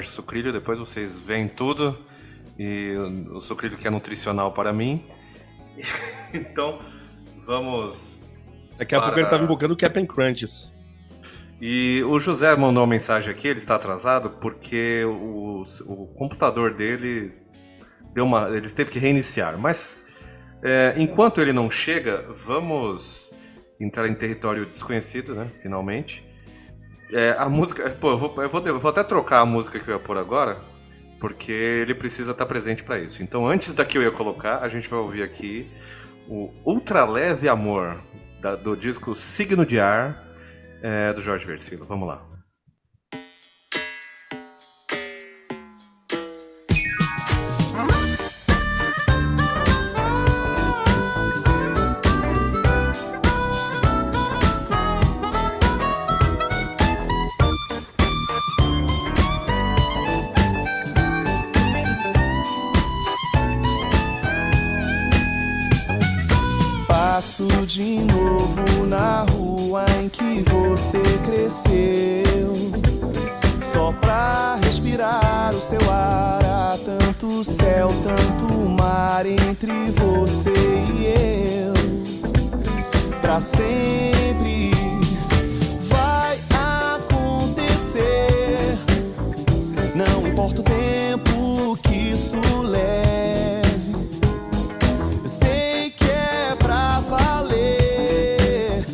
Jorge Sucrilho. Depois vocês veem tudo. E o Sucrilho que é nutricional para mim. então, vamos Daqui a pouco ele tava invocando o Captain Crunches. E o José mandou uma mensagem aqui, ele está atrasado porque o, o computador dele deu uma, ele teve que reiniciar. Mas é, enquanto ele não chega, vamos entrar em território desconhecido, né? Finalmente. É, a música, pô, eu vou, eu vou- eu vou até trocar a música que eu ia pôr agora, porque ele precisa estar presente para isso. Então, antes da que eu ia colocar, a gente vai ouvir aqui o Ultra Leve Amor da- do disco Signo de Ar é, do Jorge Versilo. Vamos lá. sempre vai acontecer. Não importa o tempo que isso leve, sei que é pra valer.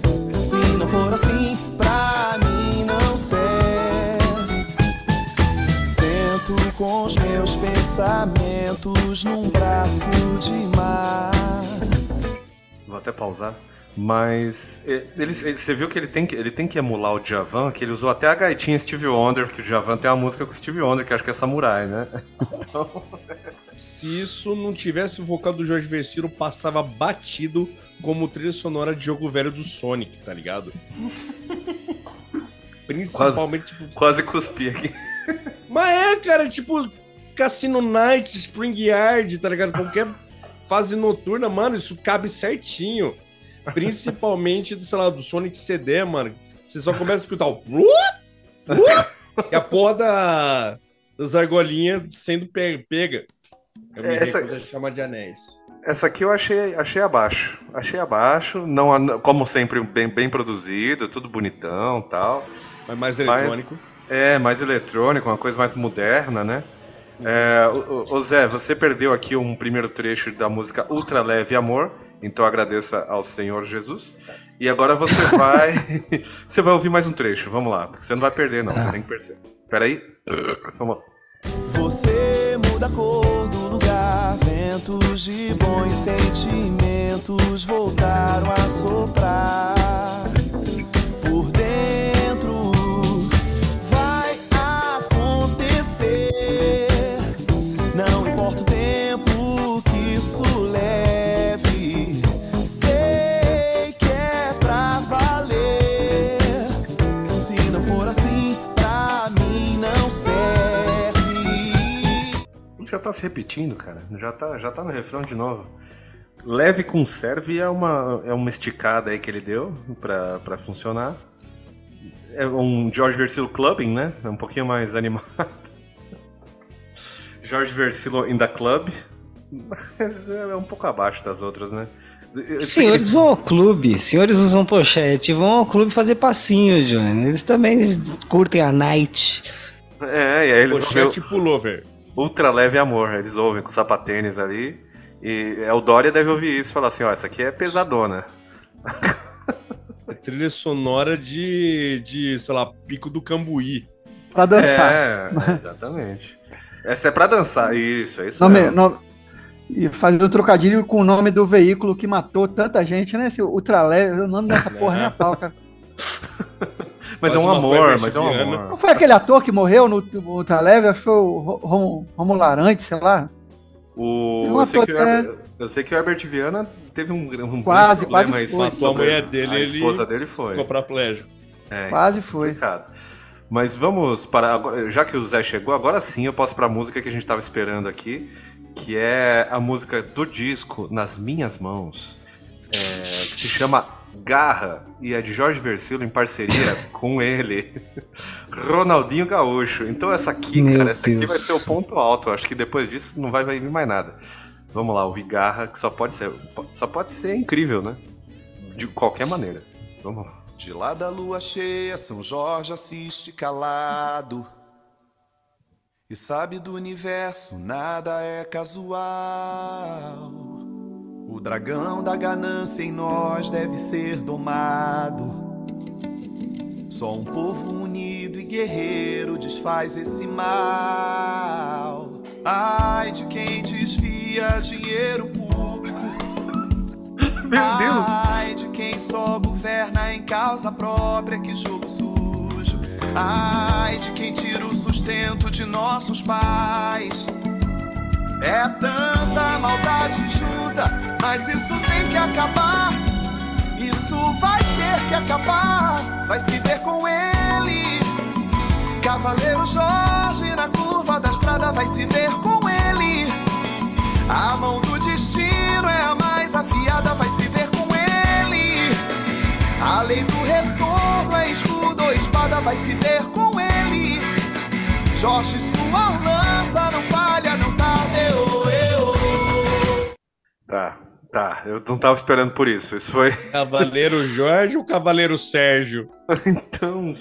Se não for assim, pra mim não serve. Sento com os meus pensamentos num braço de mar. Vou até pausar. Mas ele, ele- você viu que ele tem que ele tem que emular o Djavan, que ele usou até a gaitinha Steve Wonder, que o Djavan tem uma música com o Steve Wonder, que acho que é Samurai, né? Então, Se isso não tivesse o vocal do Jorge Versilo, passava batido como trilha sonora de jogo velho do Sonic, tá ligado? Principalmente, tipo. quase cuspi aqui. Mas é, cara, tipo, Cassino Night, Spring Yard, tá ligado? Qualquer fase noturna, mano, isso cabe certinho. Principalmente do, sei lá, do Sonic CD, mano. Você só começa a escutar o. E a porra da, das argolinhas sendo pe- pega. Eu me Essa- recuso a chamar de anéis. Essa aqui eu achei, achei abaixo. Achei abaixo, não, como sempre, bem, bem produzido, tudo bonitão tal. Mas mais Mas- eletrônico. É, mais eletrônico, uma coisa mais moderna, né? É, o, o- o Zé, você perdeu aqui um primeiro trecho da música Ultra Leve Amor, então agradeça ao Senhor Jesus. E agora você vai. você vai ouvir mais um trecho, vamos lá. porque Você não vai perder, não, você tem que perceber. Peraí. Vamos lá. Você muda a cor do lugar, ventos de bons sentimentos voltaram a soprar Já tá se repetindo, cara. Já tá, já tá no refrão de novo. Leve com serve é uma, é uma esticada aí que ele deu pra, pra funcionar. É um George Versilo clubbing, né? É um pouquinho mais animado. George Versilo in the club. Mas é um pouco abaixo das outras, né? Senhores vão ao clube, senhores usam pochete, vão ao clube fazer passinho, Johnny. Eles também curtem a night. É, e aí eles Pochete pullover. Ultra Leve Amor. Eles ouvem com sapatênis ali. E é, o Dória deve ouvir isso e falar assim: ó, essa aqui é pesadona. É trilha sonora de, de, sei lá, Pico do Cambuí. Pra dançar. É, exatamente. Essa é pra dançar, isso, é isso. Nome, mesmo. nome- e fazer o trocadilho com o nome do veículo que matou tanta gente, né? Esse Ultraleve, o nome dessa porra É. nem a pau, cara. Mas é um amor, mas é um mexicana. Não amor. foi aquele ator que morreu no Ultraleve? Acho que foi o Ro- Rom- Romulo Arantes, sei lá. O, Tem um eu, sei que o Herbert, eu sei que o Herbert Viana teve um, um Quase, grande problema quase foi. Matou a mulher dele, a ele esposa dele foi. Ficou pra plégio. É, Quase foi. complicado. Mas vamos para agora, já que o Zé chegou, agora sim eu posso para a música que a gente estava esperando aqui, que é a música do disco Nas Minhas Mãos, é, que se chama Garra e é de Jorge Versilo em parceria com ele, Ronaldinho Gaúcho. Então essa aqui, Meu cara, essa aqui Deus. vai ser o ponto alto. Acho que depois disso não vai, vai vir mais nada. Vamos lá, ouvir Garra, que só pode ser, só pode ser incrível, né? De qualquer maneira. Vamos lá. De lá da lua cheia, São Jorge assiste calado. E sabe do universo, nada é casual. O dragão da ganância em nós deve ser domado. Só um povo unido e guerreiro desfaz esse mal. Ai de quem desvia dinheiro público. Meu Deus! Ai de quem só governa em causa própria, que jogo sujo. Ai de quem tira o sustento de nossos pais. É tanta maldade junta, mas isso tem que acabar. Isso vai ter que acabar, vai se ver com ele. Cavaleiro Jorge na curva da estrada vai se ver com ele. A mão do destino é a mais afiada, vai se ver com ele. A lei do retorno é escudo ou espada, vai se ver com ele. Jorge, sua lança não falha, não Tá, tá. Eu não tava esperando por isso. Isso foi. Cavaleiro Jorge ou Cavaleiro Sérgio? então.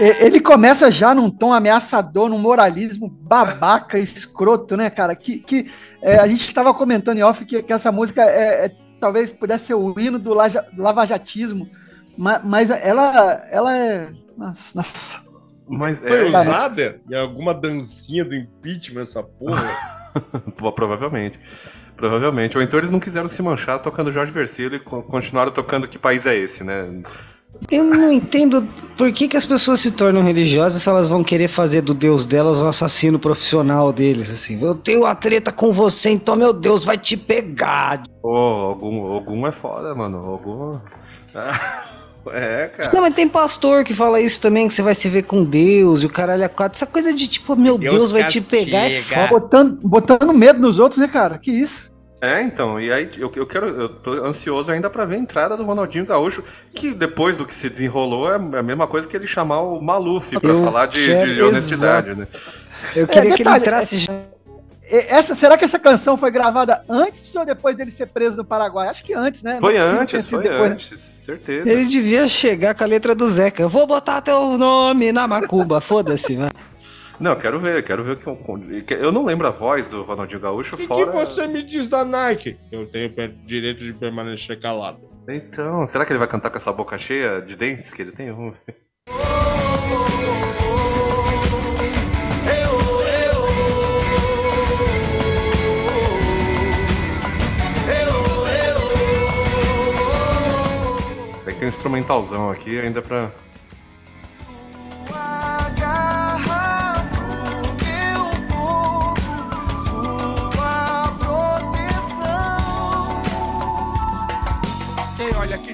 Ele começa já num tom ameaçador, num moralismo babaca, escroto, né, cara? Que, que é, a gente estava comentando em off que, que essa música é, é- talvez pudesse ser o hino do, laja- lavajatismo, ma- mas, ela, ela é. Nossa, nossa. Mas Foi é, usada em alguma dancinha do impeachment essa porra? Pô, provavelmente. Provavelmente. Ou então eles não quiseram se manchar tocando Jorge Versilo e co- continuaram tocando Que País é Esse, né? Eu não entendo por que, que as pessoas se tornam religiosas se elas vão querer fazer do Deus delas um assassino profissional deles, assim. Eu tenho uma treta com você, então meu Deus vai te pegar. Pô, algum, algum é foda, mano. Algum. É, cara. Não, mas tem pastor que fala isso também, que você vai se ver com Deus e o caralho a quatro. Essa coisa de tipo, meu Deus Deus, vai te castiga. pegar é foda. Botando, botando medo nos outros, né, cara? Que isso? É, então, e aí eu, eu quero. Eu tô ansioso ainda pra ver a entrada do Ronaldinho Gaúcho, que depois do que se desenrolou é a mesma coisa que ele chamar o Maluf pra Eu falar de, de honestidade, né? Eu queria que detalhe, ele entrasse já. E- Essa, será que essa canção foi gravada antes ou depois dele ser preso no Paraguai? Acho que antes, né? Não Foi antes, foi depois, né? antes, certeza. Ele devia chegar com a letra do Zeca. Eu vou botar teu nome na macumba, foda-se, vai. Não, quero ver, quero ver o que eu, eu não lembro a voz do Ronaldinho Gaúcho O que, fora. que você me diz da Nike? Eu tenho direito de permanecer calado. Então, será que ele vai cantar com essa boca cheia de dentes que ele tem? Vamos ver. Instrumentalzão aqui ainda pra. Quem olha aqui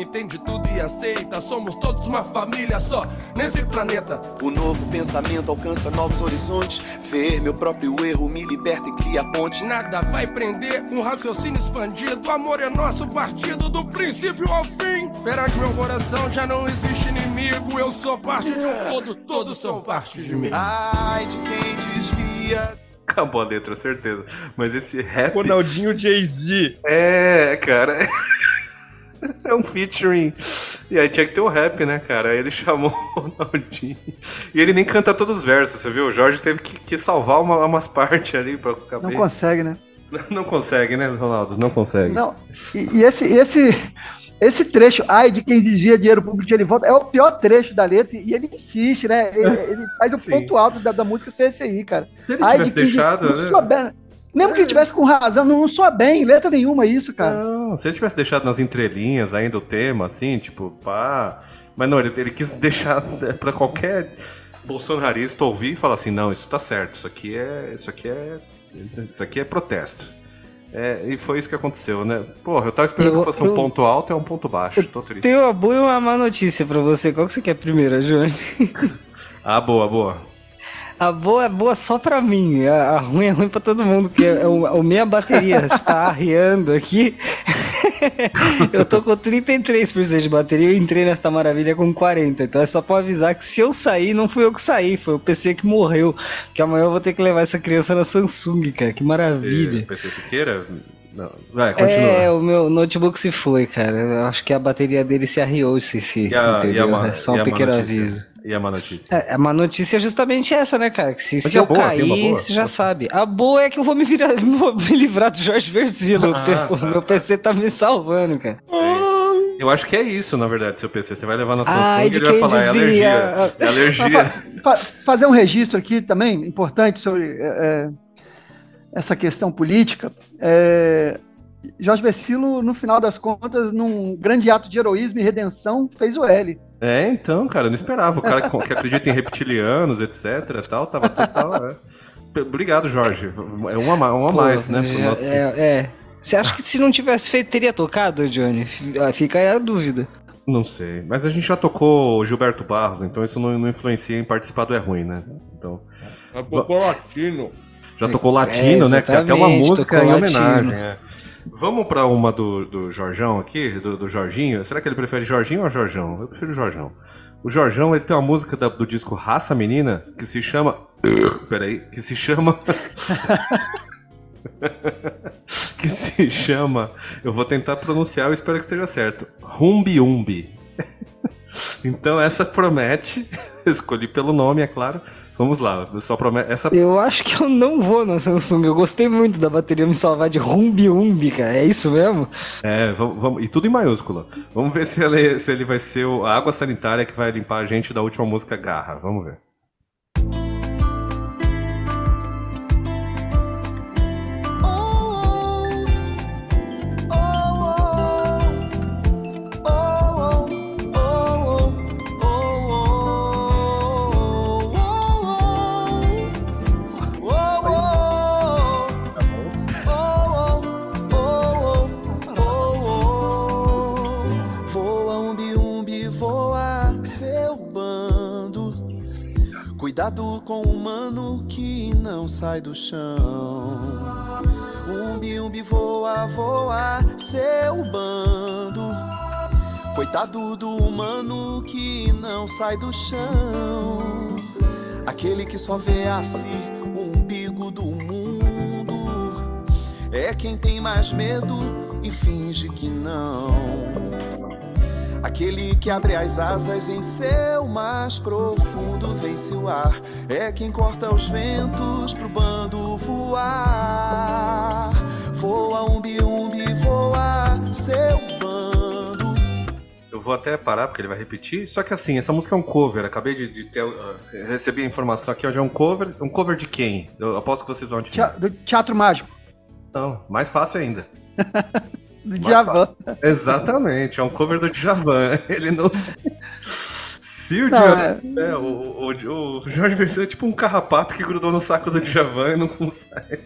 entende tudo e aceita. Somos todos uma família só nesse planeta. O novo pensamento alcança novos horizontes. Ver meu próprio erro me liberta e cria ponte. Nada vai prender um raciocínio expandido. O amor é nosso partido do princípio ao fim. Perante meu coração já não existe inimigo. Eu sou parte de um todo, todos são parte de mim. Ai de quem desvia. Acabou a letra, certeza. Mas esse rap. Ronaldinho Jay-Z. É, cara. É um featuring. E aí tinha que ter o rap, né, cara? Aí ele chamou o Ronaldinho. E ele nem canta todos os versos, você viu? O Jorge teve que, que salvar uma- umas partes ali pra Não caber. consegue, né? Não consegue, né, Ronaldo? Não consegue. Não. E, e esse, esse, esse trecho, ai, de quem exigia dinheiro público de ele volta, é o pior trecho da letra e ele insiste, né? Ele, ele faz o ponto alto da, da música ser esse aí, cara. Se ele Ai, tivesse quem deixado, não né? Mesmo que ele tivesse com razão, não soa bem, letra nenhuma isso, cara. Não, se ele tivesse deixado nas entrelinhas ainda o tema, assim, tipo, pá. Mas não, ele, ele quis deixar né, pra qualquer bolsonarista ouvir e falar assim, não, isso tá certo, isso aqui é. Isso aqui é. Isso aqui é protesto. É, e foi isso que aconteceu, né? Porra, eu tava esperando Eu- que fosse um eu- ponto alto e é um ponto baixo. Tô triste. Tenho uma boa e uma má notícia pra você. Qual que você quer primeiro, Johnny? Ah, boa, boa. A boa é boa só pra mim, a, a ruim é ruim pra todo mundo, porque é o, a minha bateria está arriando aqui. eu tô com 33% de bateria e entrei nesta maravilha com 40%. Então é só pra avisar que se eu sair, não fui eu que saí, foi o PC que morreu. Que amanhã eu vou ter que levar essa criança na Samsung, cara. Que maravilha. E, PC Siqueira? Não. Vai, continua. É, o meu notebook se foi, cara. Eu acho que a bateria dele se arriou, se, se E a- e a entendeu? é só um a pequeno aviso. E a má notícia? É, a má notícia é justamente essa, né, cara? Que se, se a eu boa? Cair, você já sabe. A boa é que eu vou me, virar, vou me livrar do Jorge Versilo. Ah, o tá. meu PC tá me salvando, cara. Eu acho que é isso, na verdade, seu PC. Você vai levar na Samsung Ai, e ele vai falar, é desvia. alergia. É alergia. Fa- fazer um registro aqui também, importante, sobre é, é, essa questão política. É, Jorge Versilo, no final das contas, num grande ato de heroísmo e redenção, fez o L. É, então, cara, eu não esperava. O cara que acredita em reptilianos, etc, tal, tava total. é. Obrigado, Jorge. É um a mais, a Pô, mais né? pro já- nosso- é, é. Você acha que se não tivesse feito, teria tocado, Johnny? Ah, Fica aí a dúvida. Não sei. Mas a gente já tocou Gilberto Barros, então isso não, não influencia em participar do É Ruim, né? Então. É pouco latino. Já tocou É, latino, né? Que tem até uma música tocou em homenagem. é. Vamos pra uma do, do Jorjão aqui, do, do Jorginho. Será que ele prefere Jorginho ou Jorjão? Eu prefiro Jorjão. O Jorjão ele tem uma música da- do disco Raça Menina que se chama. Peraí, que se chama. que se chama. Eu vou tentar pronunciar, eu espero que esteja certo. Rumbi Umbi. Então essa promete, escolhi pelo nome, é claro. Vamos lá, só promete. Essa... Eu acho que eu não vou na Samsung. Eu gostei muito da bateria me salvar de Rumbi Umbi, cara. É isso mesmo? É, vamos, vamos, e tudo em maiúscula. Vamos ver se ele, se ele vai ser a água sanitária que vai limpar a gente da última música Garra. Vamos ver. Sai do chão. Umbi, umbi, voa, voa, seu bando. Coitado do humano que não sai do chão. Aquele que só vê a si o umbigo do mundo. É quem tem mais medo e finge que não. Aquele que abre as asas em seu mais profundo vence o ar. É quem corta os ventos pro bando voar. Voa, umbi, umbi, voa, seu bando. Eu vou até parar porque ele vai repetir. Só que assim, essa música é um cover. Acabei de, de ter. Uh, recebi a informação aqui, hoje é um cover. Um cover de quem? Eu aposto que vocês vão adivinhar. Do Teatro Mágico. Não, mais fácil ainda. do Djavan. Exatamente, é um cover do Djavan. Ele não. Se o, não, Djavan, é... É, o, o, o, Jorge Versilo é tipo um carrapato que grudou no saco do Djavan e não consegue.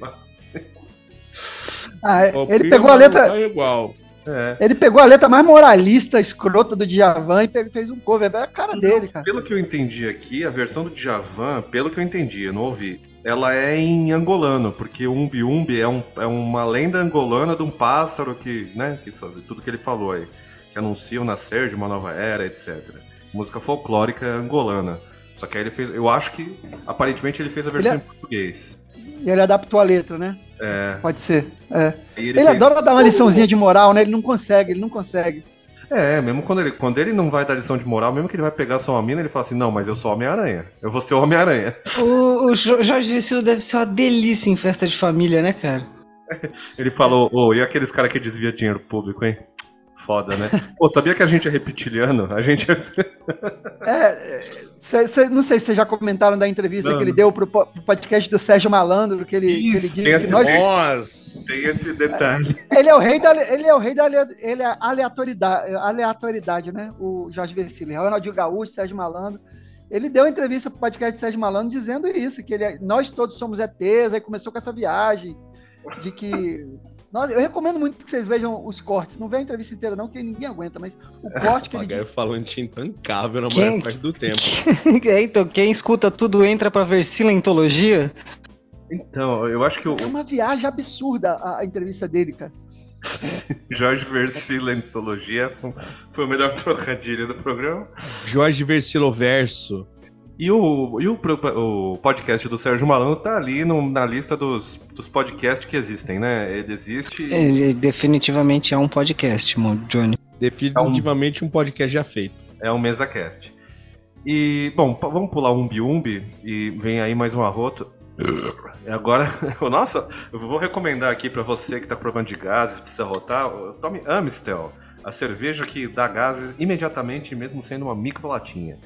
Ah, ele pegou a letra. Tá igual. É. Ele pegou a letra mais moralista, escrota do Djavan e fez um cover. É a cara dele, cara. Pelo que eu entendi aqui, a versão do Djavan, pelo que eu entendi, eu não ouvi ela é em angolano, porque Umbi Umbi é, um, é uma lenda angolana de um pássaro que, né, que tudo que ele falou aí, que anuncia o nascer de uma nova era, etc. Música folclórica angolana. Só que aí ele fez, eu acho que, aparentemente ele fez a versão é... em português. E ele adaptou a letra, né? É. Pode ser. É. Ele, ele fez... adora dar uma liçãozinha de moral, né? Ele não consegue, ele não consegue. É, mesmo quando ele, quando ele não vai dar lição de moral, mesmo que ele vai pegar só uma mina, ele fala assim: não, mas eu sou Homem-Aranha. Eu vou ser o Homem-Aranha. O, o Jorge Vecilo deve ser uma delícia em festa de família, né, cara? ele falou: ô, oh, e aqueles caras que desvia dinheiro público, hein? Foda, né? Pô, sabia que a gente é reptiliano? A gente é. é cê, cê, não sei se vocês já comentaram da entrevista não. que ele deu pro, pro, podcast do Sérgio Malandro, que ele, Isso, que ele disse que nós. Nossa, tem esse detalhe. Ele é o rei da, ele é o rei da ele é aleatoriedade, aleatoriedade, né? O Jorge Versili, Ronaldinho Gaúcho, Sérgio Malandro. Ele deu entrevista pro podcast do Sérgio Malandro dizendo isso, que ele, é, nós todos somos ETs, aí começou com essa viagem de que nossa, eu recomendo muito que vocês vejam os cortes. Não vê a entrevista inteira, não, que ninguém aguenta, mas o corte que ele. Diz... falante intancável na quem... maior parte do tempo. é, então, quem escuta tudo entra pra ver silentologia. Então, eu acho que o. É uma viagem absurda a, a entrevista dele, cara. Jorge Versilentologia foi o melhor trocadilho do programa. Jorge Versiloverso. E o, e o, o podcast do Sérgio Malandro tá ali no, na lista dos, dos podcasts que existem, né? Ele existe. Ele definitivamente é um podcast, Johnny. Definitivamente é um... um podcast já feito. É um MesaCast. E, bom, vamos pular um biumbi e vem aí mais um arroto. Agora, nossa, eu vou recomendar aqui para você que tá com problema de gases, precisa rotar, tome Amistel, a cerveja que dá gases imediatamente, mesmo sendo uma microlatinha.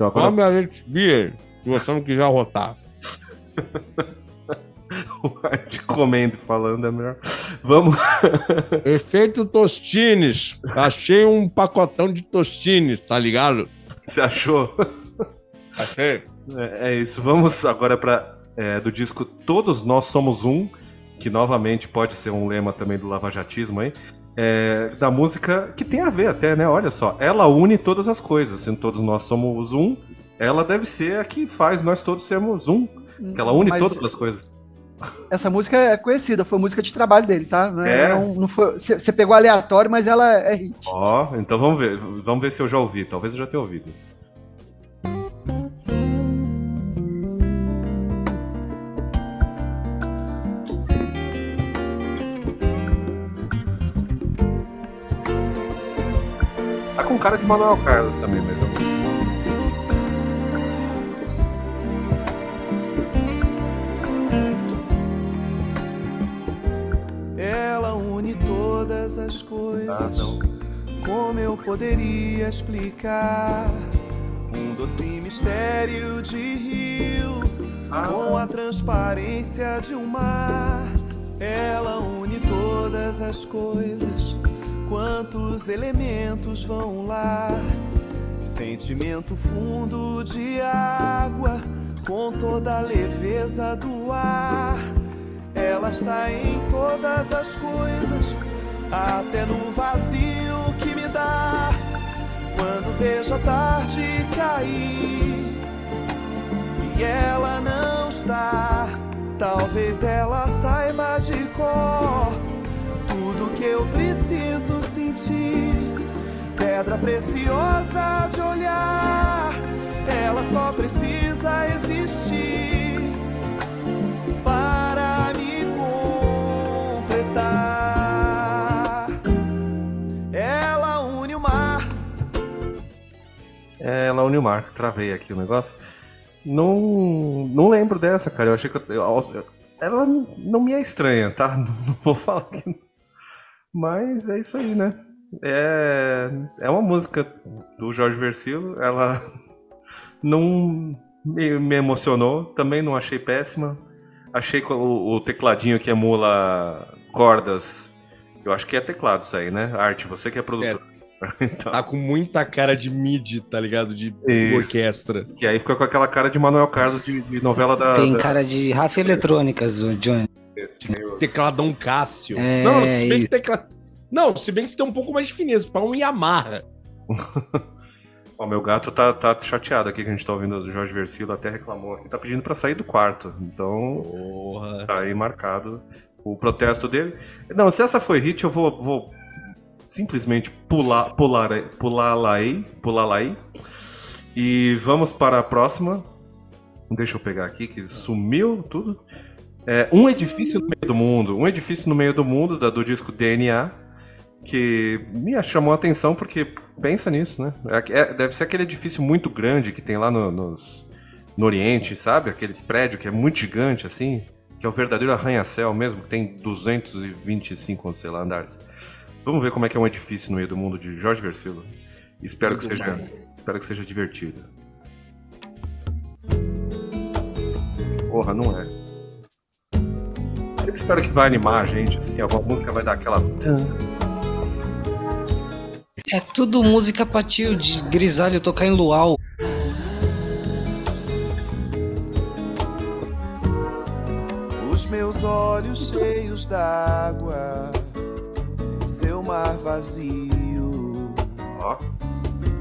Então, agora... Tome a gente beer, se você não quiser rotar. o Art comendo falando é melhor. Vamos. Efeito Tostines. Achei um pacotão de Tostines, tá ligado? Você achou? Achei. É, é isso. Vamos agora para é, do disco Todos Nós Somos Um, que novamente pode ser um lema também do lavajatismo aí é, da música que tem a ver até, né? Olha só, ela une todas as coisas. Sendo todos nós somos um, ela deve ser a que faz nós todos sermos um. Que ela une Mas todas as coisas. Essa música é conhecida, foi música de trabalho dele, tá? Não é, é? Não foi, você pegou aleatório, mas ela é hit. Ó, oh, então vamos ver. Vamos ver se eu já ouvi. Talvez eu já tenha ouvido. Cara de Manuel Carlos também, mesmo. Ela une todas as coisas. Ah, não. Como eu poderia explicar um doce mistério de rio Ah. com a transparência de um mar? Ela une todas as coisas. Quantos elementos vão lá? Sentimento fundo de água com toda a leveza do ar. Ela está em todas as coisas, até no vazio que me dá. Quando vejo a tarde cair e ela não está, talvez ela saiba de cor que eu preciso sentir. Pedra preciosa de olhar, ela só precisa existir para me completar. Ela une o mar. É, ela uniu o Marco, travei aqui o negócio. Não, não lembro dessa, cara. Eu achei que eu, eu- ela não me é estranha, tá? Não vou falar que. Mas é isso aí, né? É, é uma música do Jorge Versilo. Ela não me, me emocionou. Também não achei péssima. Achei que o, o tecladinho que emula cordas. Eu acho que é teclado isso aí, né? Arte, você que é produtor. Então. Tá com muita cara de mid, tá ligado? De Isso. orquestra. E aí fica com aquela cara de Manuel Carlos de, de novela da. Tem da- cara de Rafa Eletrônicas, o Johnny. Desse meio- Tecladão Cássio. É, não, se bem que tecla... Não, se bem que você tem um pouco mais de fineza, pra um Yamaha. Ó, meu gato tá, tá chateado aqui que a gente tá ouvindo o Jorge Versilo, até reclamou aqui. Tá pedindo pra sair do quarto. Então, Porra. tá aí marcado o protesto dele. Não, se essa foi hit, eu vou, vou simplesmente pular, pular, pular lá aí, pular lá aí. E vamos para a próxima. Deixa eu pegar aqui que sumiu tudo. É, um edifício no meio do mundo. Um edifício no meio do mundo, da, do disco DNA. Que me chamou a atenção porque pensa nisso, né? É- é- deve ser aquele edifício muito grande que tem lá no, nos- no Oriente, sabe? Aquele prédio que é muito gigante, assim. Que é o verdadeiro arranha-céu mesmo, que tem 225, sei lá, andares. Vamos ver como é que é um edifício no meio do mundo de Jorge Versilo. Espero que, seja, espero que seja divertido. Porra, não é. Espero que vai animar a gente, assim, alguma música vai dar aquela. É tudo música pra tio de grisalho tocar em luau. Os meus olhos cheios d'água, seu mar vazio. Ó,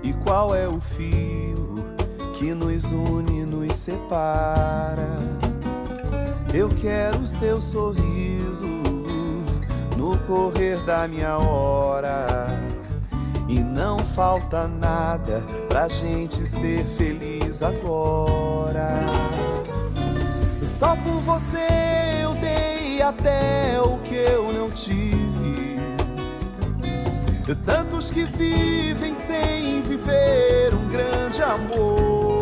E qual é o fio que nos une e nos separa? Eu quero seu sorriso no correr da minha hora. E não falta nada pra gente ser feliz agora. Só por você eu dei até o que eu não tive. Tantos que vivem sem viver um grande amor.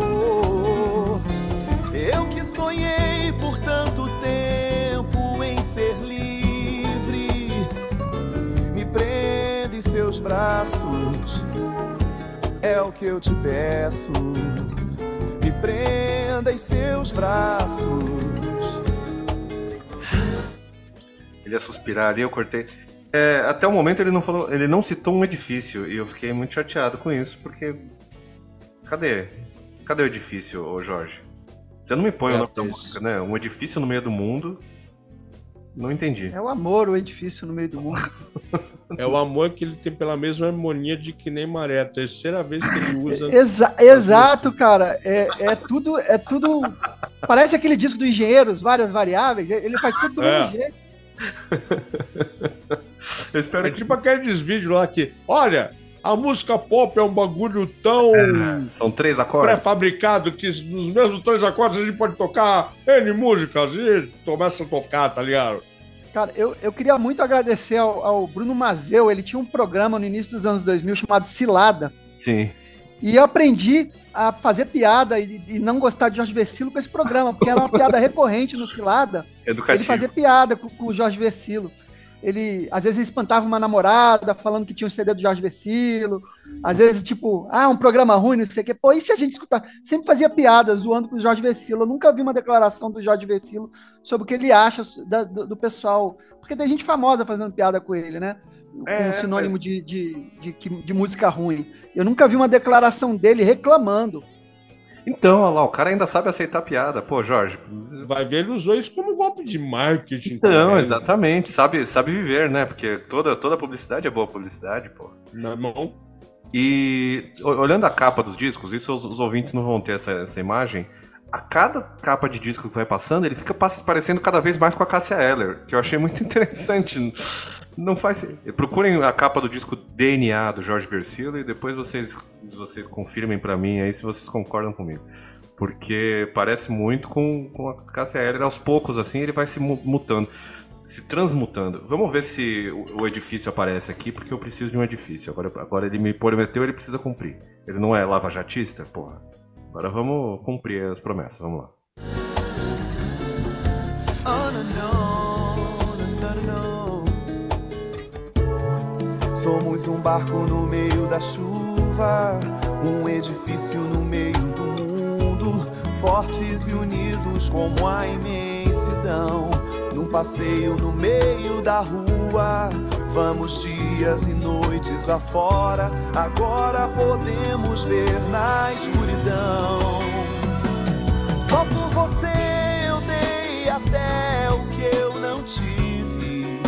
Braços, é o que eu te peço. Me prenda em seus braços. ele ia suspirar ali, eu cortei. É, até o momento ele não falou, ele não citou um edifício e eu fiquei muito chateado com isso, porque cadê? Cadê o edifício, ô Jorge? Você não me põe É, o nome da música, né? Um edifício no meio do mundo. Não entendi. É o amor, o edifício no meio do mundo. É o amor que ele tem pela mesma harmonia de que nem maré. A terceira vez que ele usa. Exa- exato, cara. É, é tudo, é tudo. Parece aquele disco do Engenheiros, várias variáveis. Ele faz tudo do É. mesmo jeito. Eu espero É que tipo aqueles vídeos lá que, olha, a música pop é um bagulho tão são três acordes. pré-fabricado que nos mesmos três acordes a gente pode tocar N músicas e começa a tocar, tá ligado? Cara, eu, eu queria muito agradecer ao, ao Bruno Mazeu. Ele tinha um programa no início dos anos 2000 chamado Cilada. Sim. E eu aprendi a fazer piada e, e não gostar de Jorge Versilo com esse programa, porque era uma piada recorrente no Cilada. Educativo. Ele fazia piada com, com o Jorge Versilo. Ele, às vezes, espantava uma namorada falando que tinha um CD do Jorge Versilo. Às vezes, tipo, ah, um programa ruim, não sei o quê. Pô, e se a gente escutar? Sempre fazia piada zoando com o Jorge Versilo. Eu nunca vi uma declaração do Jorge Versilo sobre o que ele acha da- do, do pessoal. Porque tem gente famosa fazendo piada com ele, né? Com É, um sinônimo mas- de, de, de, de música ruim. Eu nunca vi uma declaração dele reclamando. Então, olha lá, o cara ainda sabe aceitar piada. Pô, Jorge. Vai ver, ele usou isso como golpe de marketing. Não, também. exatamente. Sabe, sabe viver, né? Porque toda, toda publicidade é boa publicidade, pô. Na mão. E olhando a capa dos discos, isso os, os ouvintes não vão ter essa, essa imagem. A cada capa de disco que vai passando, ele fica parecendo cada vez mais com a Cássia Eller, que eu achei muito interessante. Não faz. Procurem a capa do disco DNA do Jorge Versilo e depois vocês, vocês confirmem pra mim aí se vocês concordam comigo. Porque parece muito com, com a Cássia Eller. Aos poucos, assim, ele vai se mu- mutando, se transmutando. Vamos ver se o, o edifício aparece aqui, porque eu preciso de um edifício. Agora, agora ele me prometeu, ele precisa cumprir. Ele não é lavajatista? Porra. Agora vamos cumprir as promessas, vamos lá. Somos um barco no meio da chuva, um edifício no meio do mundo, fortes e unidos como a imensidão. Num passeio no meio da rua, vamos dias e noites afora. Agora podemos ver na escuridão. Só por você eu dei até o que eu não tive.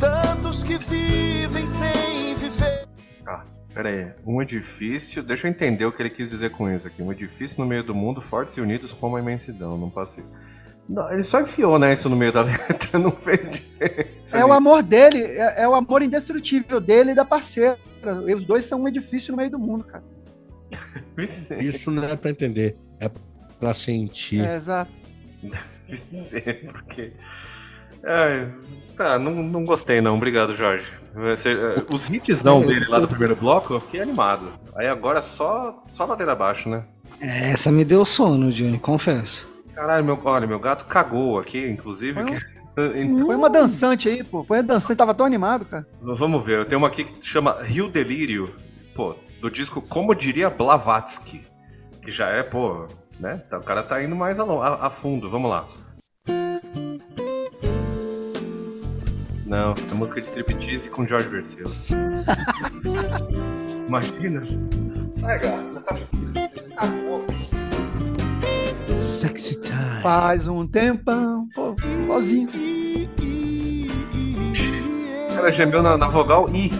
Tantos que vivem sem viver. Ah, pera aí. Um edifício. Deixa eu entender o que ele quis dizer com isso aqui. Um edifício no meio do mundo, fortes e unidos como a imensidão. Não passei. Não, ele só enfiou, né, isso no meio da letra, não fez diferença. É o amor dele, é, é o amor indestrutível dele e da parceira. E os dois são um edifício no meio do mundo, cara. Vicente, Isso não é pra entender. É pra sentir. É, exato. Vicente, porque. Ai, tá, não, não gostei não. Obrigado, Jorge. Eh, Os hitzão dele lá do primeiro bloco, eu fiquei animado. Aí agora só, só ladeira abaixo, né? É, Essa me deu sono, Johnny, confesso. Caralho, meu, olha, meu gato cagou aqui, inclusive. Põe um- que- Então, uma dançante aí, pô. Põe a dançante, tava tão animado, cara. Vamos ver, eu tenho uma aqui que chama Rio Delírio, pô, do disco Como Diria Blavatsky, que já é, pô, né? tá- O cara tá indo mais a, a- fundo, vamos lá. Não, é música de striptease com Jorge Versilo. Imagina. Sai, gato, você tá. Faz um tempão, pô, igualzinho. O cara gemeu na, na vogal I.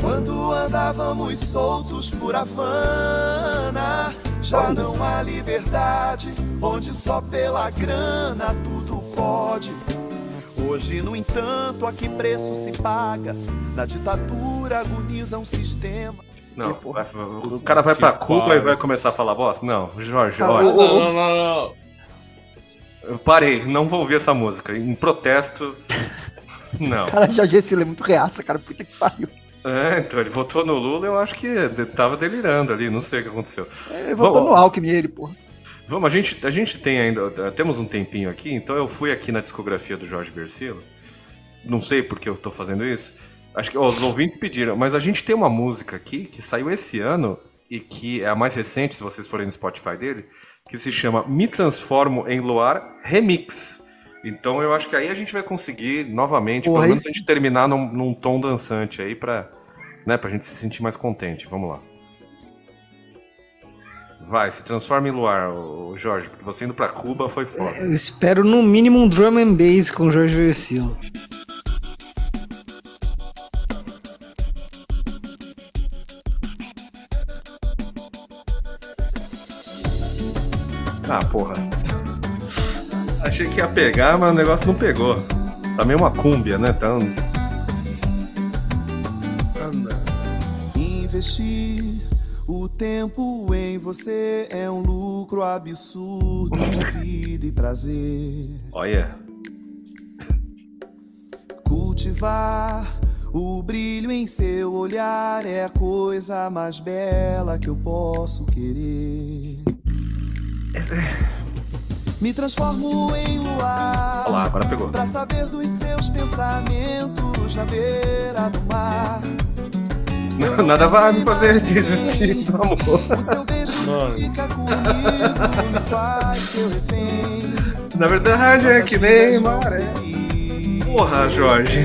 Quando andávamos soltos por Havana, já não há liberdade, onde só pela grana tudo pode. Hoje, no entanto, a que preço se paga? Na ditadura agoniza um sistema. Não, vai- o cara vai pra Cuba e vai começar a falar bosta? Não, Jorge, olha. Não, não, não, não. Eu parei, não vou ouvir essa música. Em protesto. Não. Cara, Jorge Sila é muito reaça, cara. Puta que pariu. É, então, ele votou no Lula, eu acho que tava delirando ali, não sei o que aconteceu. Ele voltou Vamos- no Alckmin, ele, porra. Vamos, a gente, a gente tem ainda. Temos um tempinho aqui, então eu fui aqui na discografia do Jorge Versilo. Não sei porque eu tô fazendo isso. Acho que ó, os ouvintes pediram, mas a gente tem uma música aqui que saiu esse ano e que é a mais recente, se vocês forem no Spotify dele, que se chama Me Transformo em Luar Remix. Então eu acho que aí a gente vai conseguir novamente, Porra, pelo menos a gente terminar num, num tom dançante aí pra, né, pra gente se sentir mais contente. Vamos lá. Vai, se transforma em luar, Jorge, porque você indo pra Cuba foi foda. Eu espero no mínimo um drum and bass com Jorge Versilo. Achei que ia pegar, mas o negócio não pegou. Tá meio uma cúmbia, né? Tá Investir O tempo em você é um lucro absurdo de vida e prazer. Olha. Cultivar o brilho em seu olhar é a coisa mais bela que eu posso querer. Me transformo em luar. Olha lá, agora pegou. Pra saber dos seus pensamentos na beira do mar. Nada vai me fazer desistir do amor. O seu beijo Mano. fica comigo, me faz seu refém. Na verdade é que nem maré. Porra, Jorge.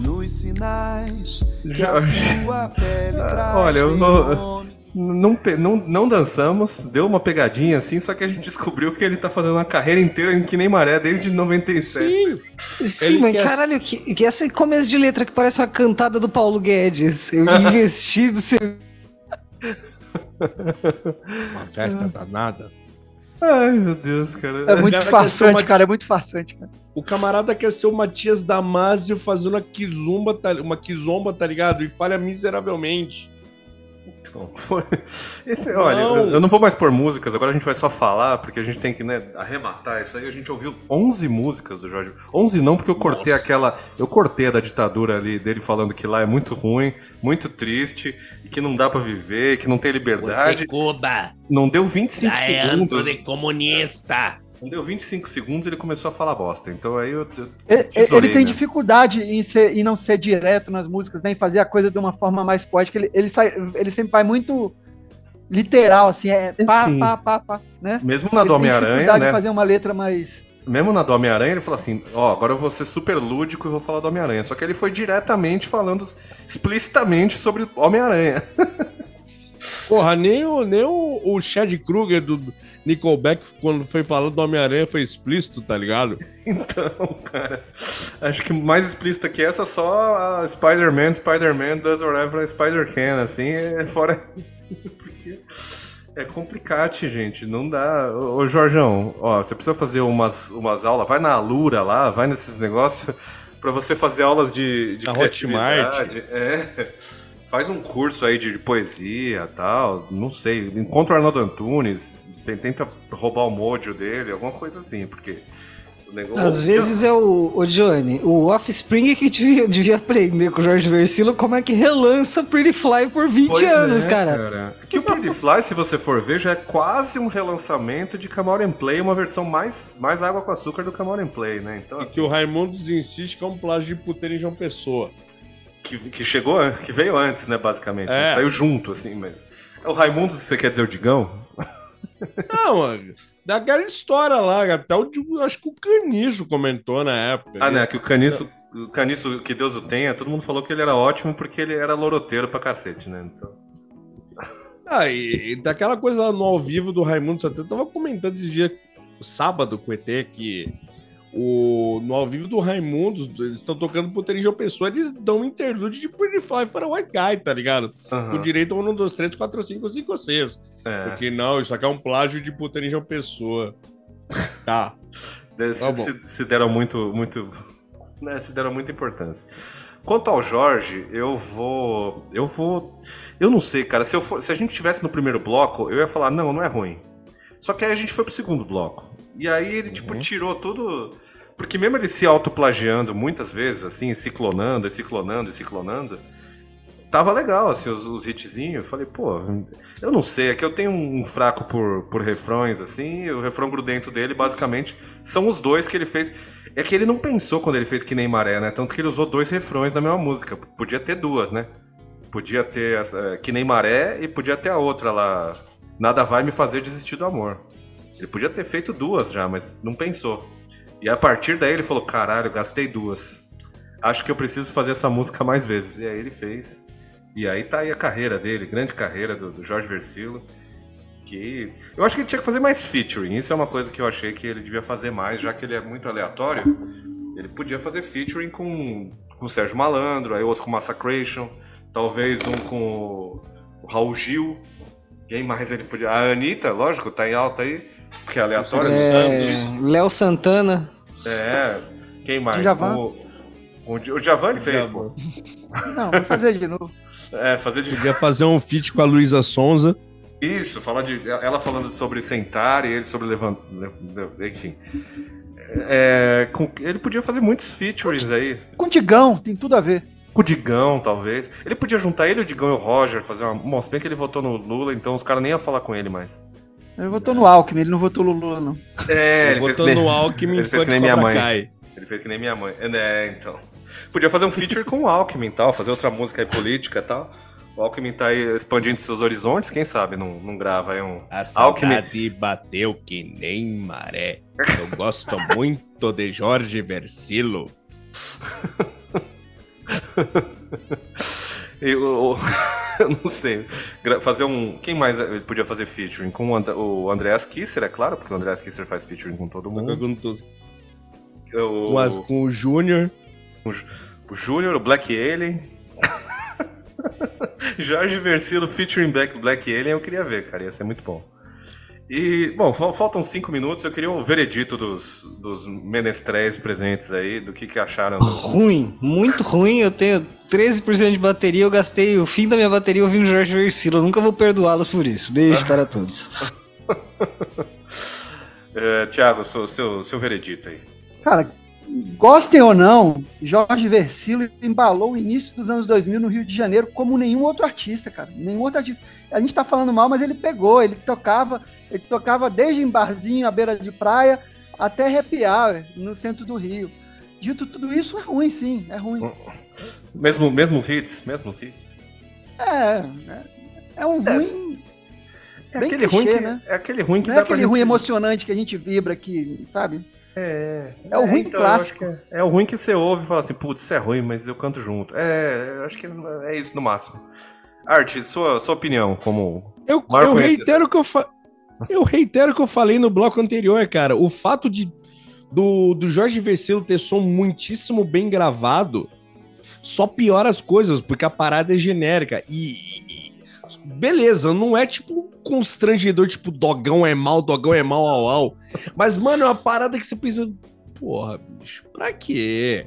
Nos sinais que a Jorge. sua pele traz. olha, eu vou- nome. Não, não, não dançamos, deu uma pegadinha assim, só que a gente descobriu que ele tá fazendo uma carreira inteira em que nem maré desde 97. Sim. Sim, mas quer- caralho, que, que esse começo de letra que parece uma cantada do Paulo Guedes. Eu investi do seu. Uma festa danada. Ai, meu Deus, cara. É muito farsante, uma- cara. É muito farsante, cara. O camarada quer ser o Matias Damasio fazendo uma kizumba, tá- uma kizomba, tá ligado? E falha miseravelmente. Então, foi- Esse, olha, Não. eu- eu não vou mais pôr músicas, agora a gente vai só falar, porque a gente tem que né, arrematar isso aí. A gente ouviu 11 músicas do Jorge. 11 não, porque eu cortei Nossa. aquela. Eu cortei a da ditadura ali, dele falando que lá é muito ruim, muito triste, e que não dá pra viver, que não tem liberdade. Cuba Não deu 25 é segundos. comunista. Não deu 25 segundos ele começou a falar bosta. Então aí eu. eu Ele, tesourei, ele tem né? dificuldade em, ser, em não ser direto nas músicas, nem fazer a coisa de uma forma mais poética. Ele, ele, sai, ele sempre vai muito literal, assim, é pá, Sim. pá, pá, pá, né? Mesmo na Ele do Homem-Aranha, dificuldade né? fazer uma letra mais... Mesmo na do Homem-Aranha, ele falou assim: Ó, agora eu vou ser super lúdico e vou falar do Homem-Aranha. Só que ele foi diretamente falando explicitamente sobre o Homem-Aranha. Porra, nem o, nem o, o Chad Kruger do Nickelback, quando foi falando do Homem-Aranha, foi explícito, tá ligado? Então, cara, acho que mais explícita que essa só a Spider-Man, Spider-Man does whatever a Spider can, assim, é fora. Porque é complicado, gente, não dá. Ô, ô Jorjão, ó, você precisa fazer umas, umas aulas, vai na Alura lá, vai nesses negócios, pra você fazer aulas de, de Na Hotmart. criatividade. É. Faz um curso aí de, de poesia tal, não sei. Encontra o Arnaldo Antunes, tem- tenta roubar o mojo dele, alguma coisa assim, porque. o negócio- Às vezes é o, o Johnny, o Offspring que devia, devia aprender com o Jorge Versilo como é que relança Pretty Fly por 20 Pois anos, é, cara. Que o Pretty Fly, se você for ver, já é quase um relançamento de and Play, uma versão mais, mais água com açúcar do and Play, né? Então, E assim, que o Raimundos insiste que é um plágio de puteira em João Pessoa. Que, que chegou, que veio antes, né, basicamente. É. Saiu junto, assim, mas. É o Raimundo, você quer dizer o Digão? Não, mano. Daquela história lá, até o, acho que o Canijo comentou na época. Ah, né? Que o Caniço, o Caniço, que Deus o tenha, todo mundo falou que ele era ótimo porque ele era loroteiro pra cacete, né? Então. Ah, e, e daquela coisa lá no ao vivo do Raimundo Santana, eu tava comentando esse dia, sábado, com o ET, que o, no ao vivo do Raimundo, eles estão tocando João Pessoa, eles dão um interlude de Pretty Fly para White Guy, tá ligado? aham, Com direito a um, dois, três, quatro, cinco, cinco, seis. é. Porque não, isso aqui é um plágio de João Pessoa. Tá. Se, Tá se- se deram muito, muito, né, se deram muita importância. Quanto ao Jorge, eu vou, eu vou, eu não sei, cara. Se, eu for- se a gente tivesse no primeiro bloco, eu ia falar não, não é ruim. Só que aí a gente foi pro segundo bloco e aí ele tipo tirou tudo, porque mesmo ele se autoplagiando muitas vezes, assim, se clonando, se clonando, se clonando. Tava legal, assim, os, os hitzinhos. Eu falei, pô, eu não sei, é que eu tenho um fraco por, por refrões, assim, o refrão grudento dele, basicamente, são os dois que ele fez. É que ele não pensou quando ele fez Que Nem Maré, né? Tanto que ele usou dois refrões na mesma música. Podia ter duas, né? Podia ter essa, é, Que Nem Maré e podia ter a outra lá, Nada Vai Me Fazer Desistir do Amor. Ele podia ter feito duas já, mas não pensou. E a partir daí ele falou, caralho, gastei duas. Acho que eu preciso fazer essa música mais vezes. E aí ele fez. E aí tá aí a carreira dele, grande carreira do, do Jorge Versilo. Que eu acho que ele tinha que fazer mais featuring. Isso é uma coisa que eu achei que ele devia fazer mais, já que ele é muito aleatório. Ele podia fazer featuring com, com o Sérgio Malandro, aí outro com Massacration, talvez um com o, Raul Gil. Quem mais ele podia? A Anitta, lógico, tá em alta aí, porque é aleatório. É, Léo Santana. É, quem mais? Djavan. O, Di- o Djavan ele fez, pô. Não, vou fazer de novo. É, fazer de. Podia fazer um feat com a Luísa Sonza. Isso, falar de. Ela falando sobre sentar e ele sobre levantar. Enfim. É, com- ele podia fazer muitos features aí. Com o Digão, tem tudo a ver. Com o Digão, talvez. Ele podia juntar ele, o Digão e o Roger, fazer uma. Bom, se bem que ele votou no Lula, então os caras nem iam falar com ele mais. Ele votou no Alckmin, ele não votou no Lula, não. É, Ele votou no Alckmin, ele foi fez que de nem minha mãe. Kai. Ele fez que nem minha mãe. É, então. Podia fazer um feature com o Alckmin e tal, fazer outra música aí política e tal. O Alckmin tá aí expandindo seus horizontes, quem sabe não, não grava aí um. A Alckmin. saudade bateu que nem maré. Eu gosto muito de Jorge Versilo. Eu, eu- eu não sei. Fazer um. Quem mais ele podia fazer featuring? Com o, And o Andreas Kisser, é claro, porque o Andreas Kisser faz featuring com todo mundo. Com, tudo. O, Com, as- com o Júnior. o Júnior, o Black Alien. Jorge Versilo featuring Black, Black Alien eu queria ver, cara. Ia ser muito bom. E, bom, fal- faltam cinco minutos. Eu queria o veredito dos, dos menestréis presentes aí, do que, que acharam. Ruim, muito ruim. Eu tenho 13% de bateria. Eu gastei o fim da minha bateria ouvindo Jorge Versilo. Eu nunca vou perdoá-los por isso. Beijo para todos. É, Thiago, seu, seu, seu veredito aí. Cara, gostem ou não, Jorge Versilo embalou o início dos anos 2000 no Rio de Janeiro como nenhum outro artista, cara. Nenhum outro artista. A gente tá falando mal, mas ele pegou, ele tocava, ele tocava desde em barzinho à beira de praia até happy hour no centro do Rio. Dito tudo isso, é ruim, sim, é ruim. Mesmo, mesmo os hits, mesmo os hits. É, é, é um ruim. É bem aquele, clichê, ruim que, né? é aquele ruim que Não é dá pra aquele gente- ruim emocionante que a gente vibra aqui, sabe? É, É o ruim do então, acho clássico. que É, é o ruim que você ouve e fala assim, putz, isso é ruim, mas eu canto junto. É, eu acho que é isso no máximo. Arte, sua, sua opinião como. Eu, eu reitero o que eu fa... Eu reitero que eu falei no bloco anterior, cara. O fato de do, do Jorge Versilo ter som muitíssimo bem gravado só piora as coisas, porque a parada é genérica. E, e- beleza, não é tipo constrangedor, tipo, dogão é mal, dogão é mal, au, au. Mas, mano, é uma parada que você pensa, porra, bicho, pra quê?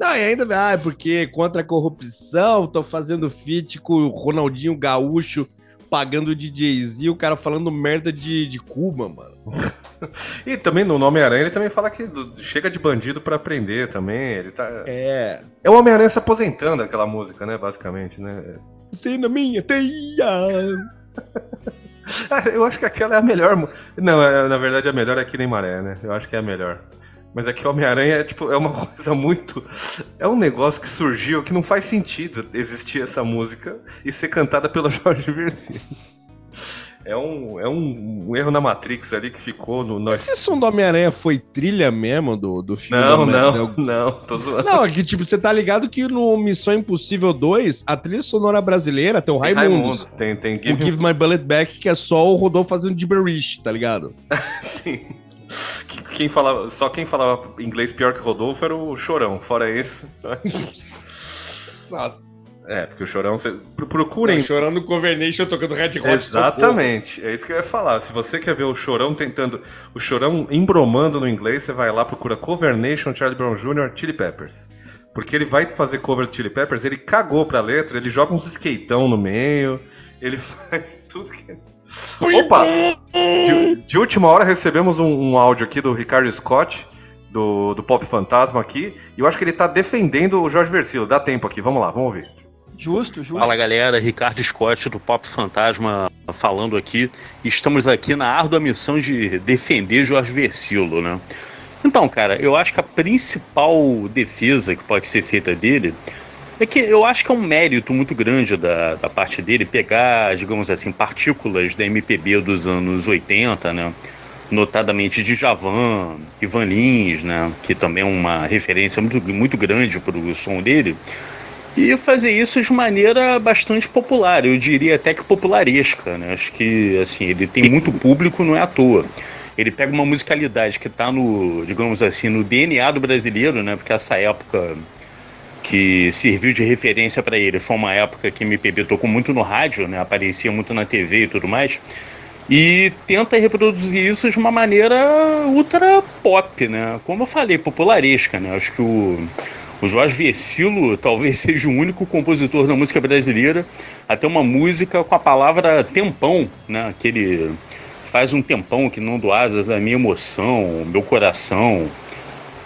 Não, e ainda, ah, é porque contra a corrupção, tô fazendo feat com o Ronaldinho Gaúcho pagando o DJZ, o cara falando merda de, de Cuba, mano. E também no Homem-Aranha ele também fala que chega de bandido pra aprender também. Ele tá. É. É o Homem-Aranha se aposentando aquela música, né? Basicamente, né? Você na minha teia. Eu acho que aquela é a melhor. Não, é- na verdade a melhor é que nem maré, né? Eu acho que é a melhor. Mas é que o Homem-Aranha é, tipo, é uma coisa muito. É um negócio que surgiu que não faz sentido existir essa música e ser cantada pelo Jorge Versilo. É um, é um, um erro na Matrix ali que ficou no. no... Esse som do Homem-Aranha foi trilha mesmo do, do filme? Não, do não, Homem- não, tô zoando. Não, é que tipo, você tá ligado que no Missão Impossível 2, a trilha sonora brasileira tem o Tem Raimundos. Tem, tem O Give, Give My Bullet Back, que é só o Rodolfo fazendo gibberish, tá ligado? Sim. Que- Quem falava, só quem falava inglês pior que Rodolfo era o Chorão. Fora isso. Nossa. É, porque o Chorão. Cê, pro- procurem. chorando o Covernation tocando Red Hot. Exatamente, é isso que eu ia falar. Se você quer ver o Chorão tentando. O Chorão embromando no inglês, você vai lá, procura Cover Nation Charlie Brown Jr. Chili Peppers. Porque ele vai fazer cover de Chili Peppers, ele cagou pra letra, ele joga uns skateão no meio, ele faz tudo que. Opa! De, de última hora recebemos um, um áudio aqui do Ricardo Scott, do, do Pop Fantasma aqui, e eu acho que ele tá defendendo o Jorge Versilo. Dá tempo aqui, vamos lá, vamos ouvir. Justo, justo. Fala galera, Ricardo Scott do Pop Fantasma falando aqui. Estamos aqui na árdua missão de defender Jorge Versilo, né? Então, cara, eu acho que a principal defesa que pode ser feita dele é que eu acho que é um mérito muito grande da, da parte dele pegar, digamos assim, partículas da MPB dos anos 80, né? Notadamente de Javan, Ivan Lins, né? Que também é uma referência muito, muito grande para o som dele e fazer isso de maneira bastante popular, eu diria até que popularesca, né? Acho que assim, ele tem muito público, não é à toa. Ele pega uma musicalidade que está no, digamos assim, no DNA do brasileiro, né? Porque essa época que serviu de referência para ele foi uma época que MPB tocou muito no rádio, né? Aparecia muito na TV e tudo mais. E tenta reproduzir isso de uma maneira ultra pop, né? Como eu falei, popularesca, né? Acho que o O Jorge Versilo talvez seja o único compositor da música brasileira a ter uma música com a palavra tempão, né? Aquele faz um tempão que não do asas a minha emoção, meu coração,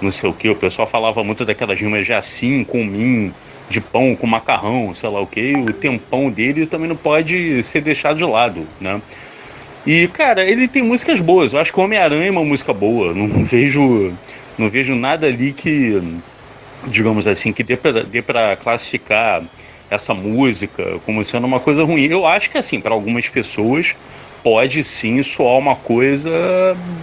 não sei o que. O pessoal falava muito daquelas rimas de assim, com mim, de pão com macarrão, sei lá o que. O tempão dele também não pode ser deixado de lado, né? E, cara, ele tem músicas boas. Eu acho que Homem-Aranha é uma música boa. Não vejo, não vejo nada ali que, digamos assim, que dê pra classificar essa música como sendo uma coisa ruim. Eu acho que, assim, para algumas pessoas pode sim soar uma coisa,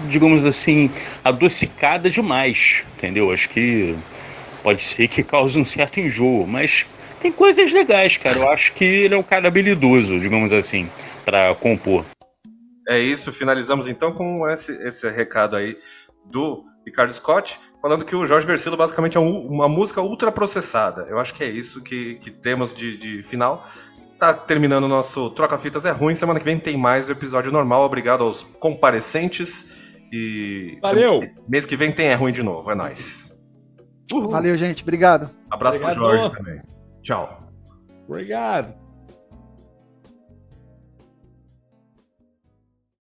digamos assim, adocicada demais, entendeu? Acho que pode ser que cause um certo enjoo, mas tem coisas legais, cara. Eu acho que ele é um cara habilidoso, digamos assim, para compor. É isso, finalizamos então com esse, esse recado aí do Ricardo Scott, falando que o Jorge Versilo basicamente é um, uma música ultraprocessada. Eu acho que é isso que, que temos de, de final. Tá terminando o nosso Troca Fitas é Ruim. Semana que vem tem mais episódio normal. Obrigado aos comparecentes. E. Valeu! Mês que vem tem É Ruim de novo. É nóis. Valeu, gente. Obrigado. Abraço Obrigado. pro Jorge também. Tchau. Obrigado.